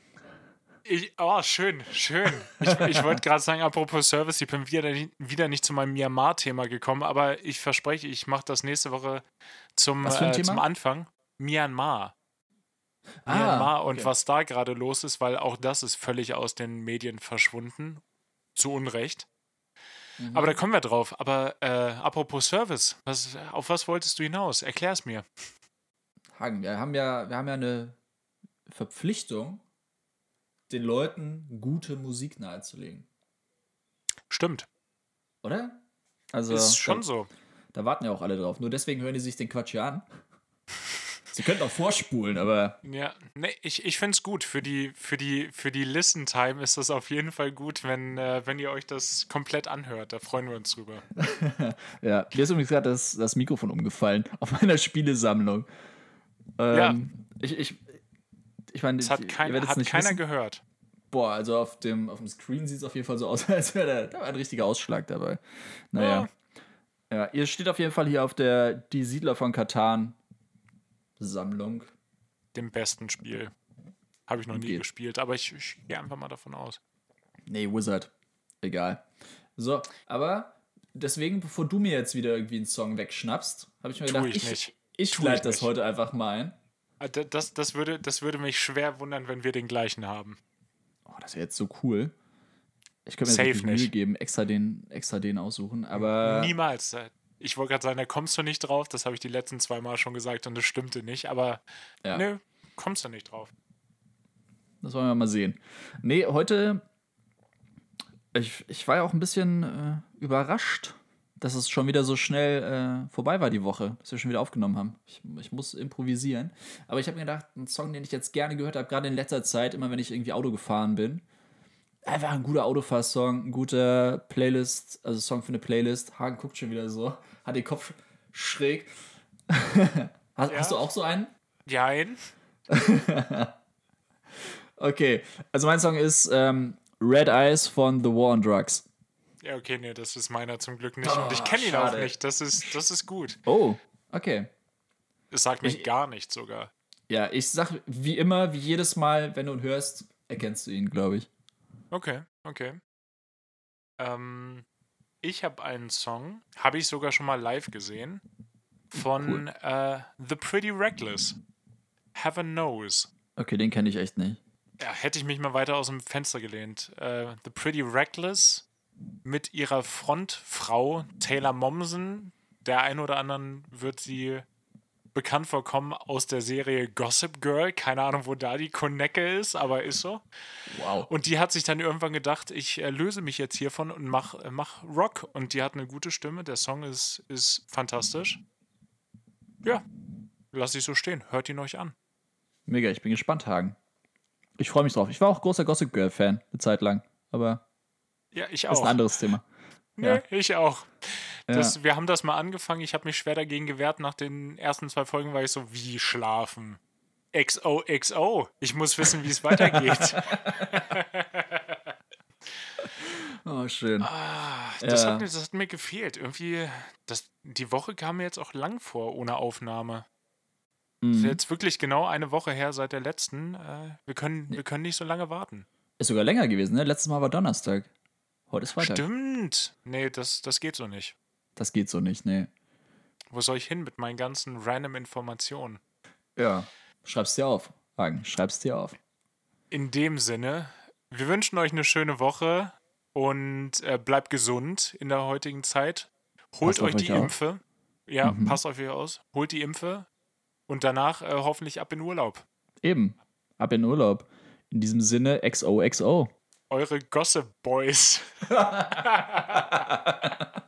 Ich, oh, schön, schön. Ich, ich wollte gerade sagen, apropos Service, ich bin wieder, wieder nicht zu meinem Myanmar-Thema gekommen, aber ich verspreche, ich mache das nächste Woche zum, äh, zum Anfang. Myanmar. Ah, Myanmar okay. und was da gerade los ist, weil auch das ist völlig aus den Medien verschwunden. Zu Unrecht. Mhm. Aber da kommen wir drauf. Aber äh, apropos Service, was, auf was wolltest du hinaus? Erklär es mir. Hagen, wir haben ja, wir haben ja eine Verpflichtung, den Leuten gute Musik nahezulegen. Stimmt. Oder? Also, ist schon da, so. Da warten ja auch alle drauf. Nur deswegen hören die sich den Quatsch ja an. Sie könnten auch vorspulen, aber. Ja, ne, ich, ich finde es gut. Für die, für, die, für die Listen-Time ist das auf jeden Fall gut, wenn, äh, wenn ihr euch das komplett anhört. Da freuen wir uns drüber. ja, mir ist übrigens gerade das, das Mikrofon umgefallen auf meiner Spielesammlung. Ähm, ja. Ich, ich, ich meine, das hat, kein, hat keiner wissen. gehört. Boah, also auf dem, auf dem Screen sieht es auf jeden Fall so aus, als wäre da, da ein richtiger Ausschlag dabei. Naja. Ja. ja, ihr steht auf jeden Fall hier auf der Die Siedler von Katan Sammlung. Dem besten Spiel. Habe ich noch nie Geht. gespielt, aber ich, ich gehe einfach mal davon aus. Nee, Wizard. Egal. So, aber deswegen, bevor du mir jetzt wieder irgendwie einen Song wegschnappst, habe ich mir gedacht, ich, ich, ich leite das nicht. heute einfach mal ein. Ah, das, das, würde, das würde mich schwer wundern, wenn wir den gleichen haben. Oh, das wäre jetzt so cool. Ich könnte mir Safe Mühe geben, extra den, extra den aussuchen, aber. Niemals ich wollte gerade sagen, da kommst du nicht drauf. Das habe ich die letzten zwei Mal schon gesagt und das stimmte nicht. Aber ja. nö, kommst du nicht drauf. Das wollen wir mal sehen. Nee, heute, ich, ich war ja auch ein bisschen äh, überrascht, dass es schon wieder so schnell äh, vorbei war die Woche, dass wir schon wieder aufgenommen haben. Ich, ich muss improvisieren. Aber ich habe mir gedacht, ein Song, den ich jetzt gerne gehört habe, gerade in letzter Zeit, immer wenn ich irgendwie Auto gefahren bin, einfach ein guter Autofahrsong, ein guter Playlist, also Song für eine Playlist. Hagen guckt schon wieder so, hat den Kopf schräg. hast, ja. hast, du auch so einen? Nein. okay, also mein Song ist ähm, Red Eyes von The War on Drugs. Ja, okay, nee, das ist meiner zum Glück nicht. Oh, Und ich kenne ihn auch nicht. Das ist, das ist gut. Oh, okay. Es sagt mich ich, gar nichts sogar. Ja, ich sag wie immer, wie jedes Mal, wenn du ihn hörst, erkennst du ihn, glaube ich. Okay, okay. Ähm, ich habe einen Song, habe ich sogar schon mal live gesehen, von cool. äh, The Pretty Reckless. Heaven Knows. Okay, den kenne ich echt nicht. Ja, hätte ich mich mal weiter aus dem Fenster gelehnt. Äh, The Pretty Reckless mit ihrer Frontfrau Taylor Momsen. Der ein oder anderen wird sie bekannt vorkommen aus der Serie Gossip Girl. Keine Ahnung, wo da die Konecke ist, aber ist so. Wow. Und die hat sich dann irgendwann gedacht, ich löse mich jetzt hiervon und mach, mach Rock. Und die hat eine gute Stimme. Der Song ist, ist fantastisch. Ja, lass ich so stehen. Hört ihn euch an. Mega, ich bin gespannt, Hagen. Ich freue mich drauf. Ich war auch großer Gossip Girl-Fan eine Zeit lang, aber ja, ich auch. Das ist ein anderes Thema. Nee, ja. ich auch. Das, ja. Wir haben das mal angefangen. Ich habe mich schwer dagegen gewehrt. Nach den ersten zwei Folgen war ich so, wie schlafen? XOXO. Ich muss wissen, wie es weitergeht. oh, schön. Ah, das, ja. hat mir, das, hat mir, gefehlt. Irgendwie, das, die Woche kam mir jetzt auch lang vor ohne Aufnahme. Mhm. Das ist jetzt wirklich genau eine Woche her seit der letzten. Äh, wir, können, wir können nicht so lange warten. Ist sogar länger gewesen, ne? Letztes Mal war Donnerstag. Heute ist Freitag. Stimmt. Nee, das, das geht so nicht. Das geht so nicht, nee. wo soll ich hin mit meinen ganzen random Informationen? Ja, schreib's dir auf. Hagen, schreib's dir auf. In dem Sinne, wir wünschen euch eine schöne Woche und äh, bleibt gesund in der heutigen Zeit. Holt euch die Impfe. Ja, mhm. passt auf euch aus. Holt die Impfe und danach äh, hoffentlich ab in Urlaub. Eben, ab in Urlaub. In diesem Sinne, XOXO. Eure Gossip Boys.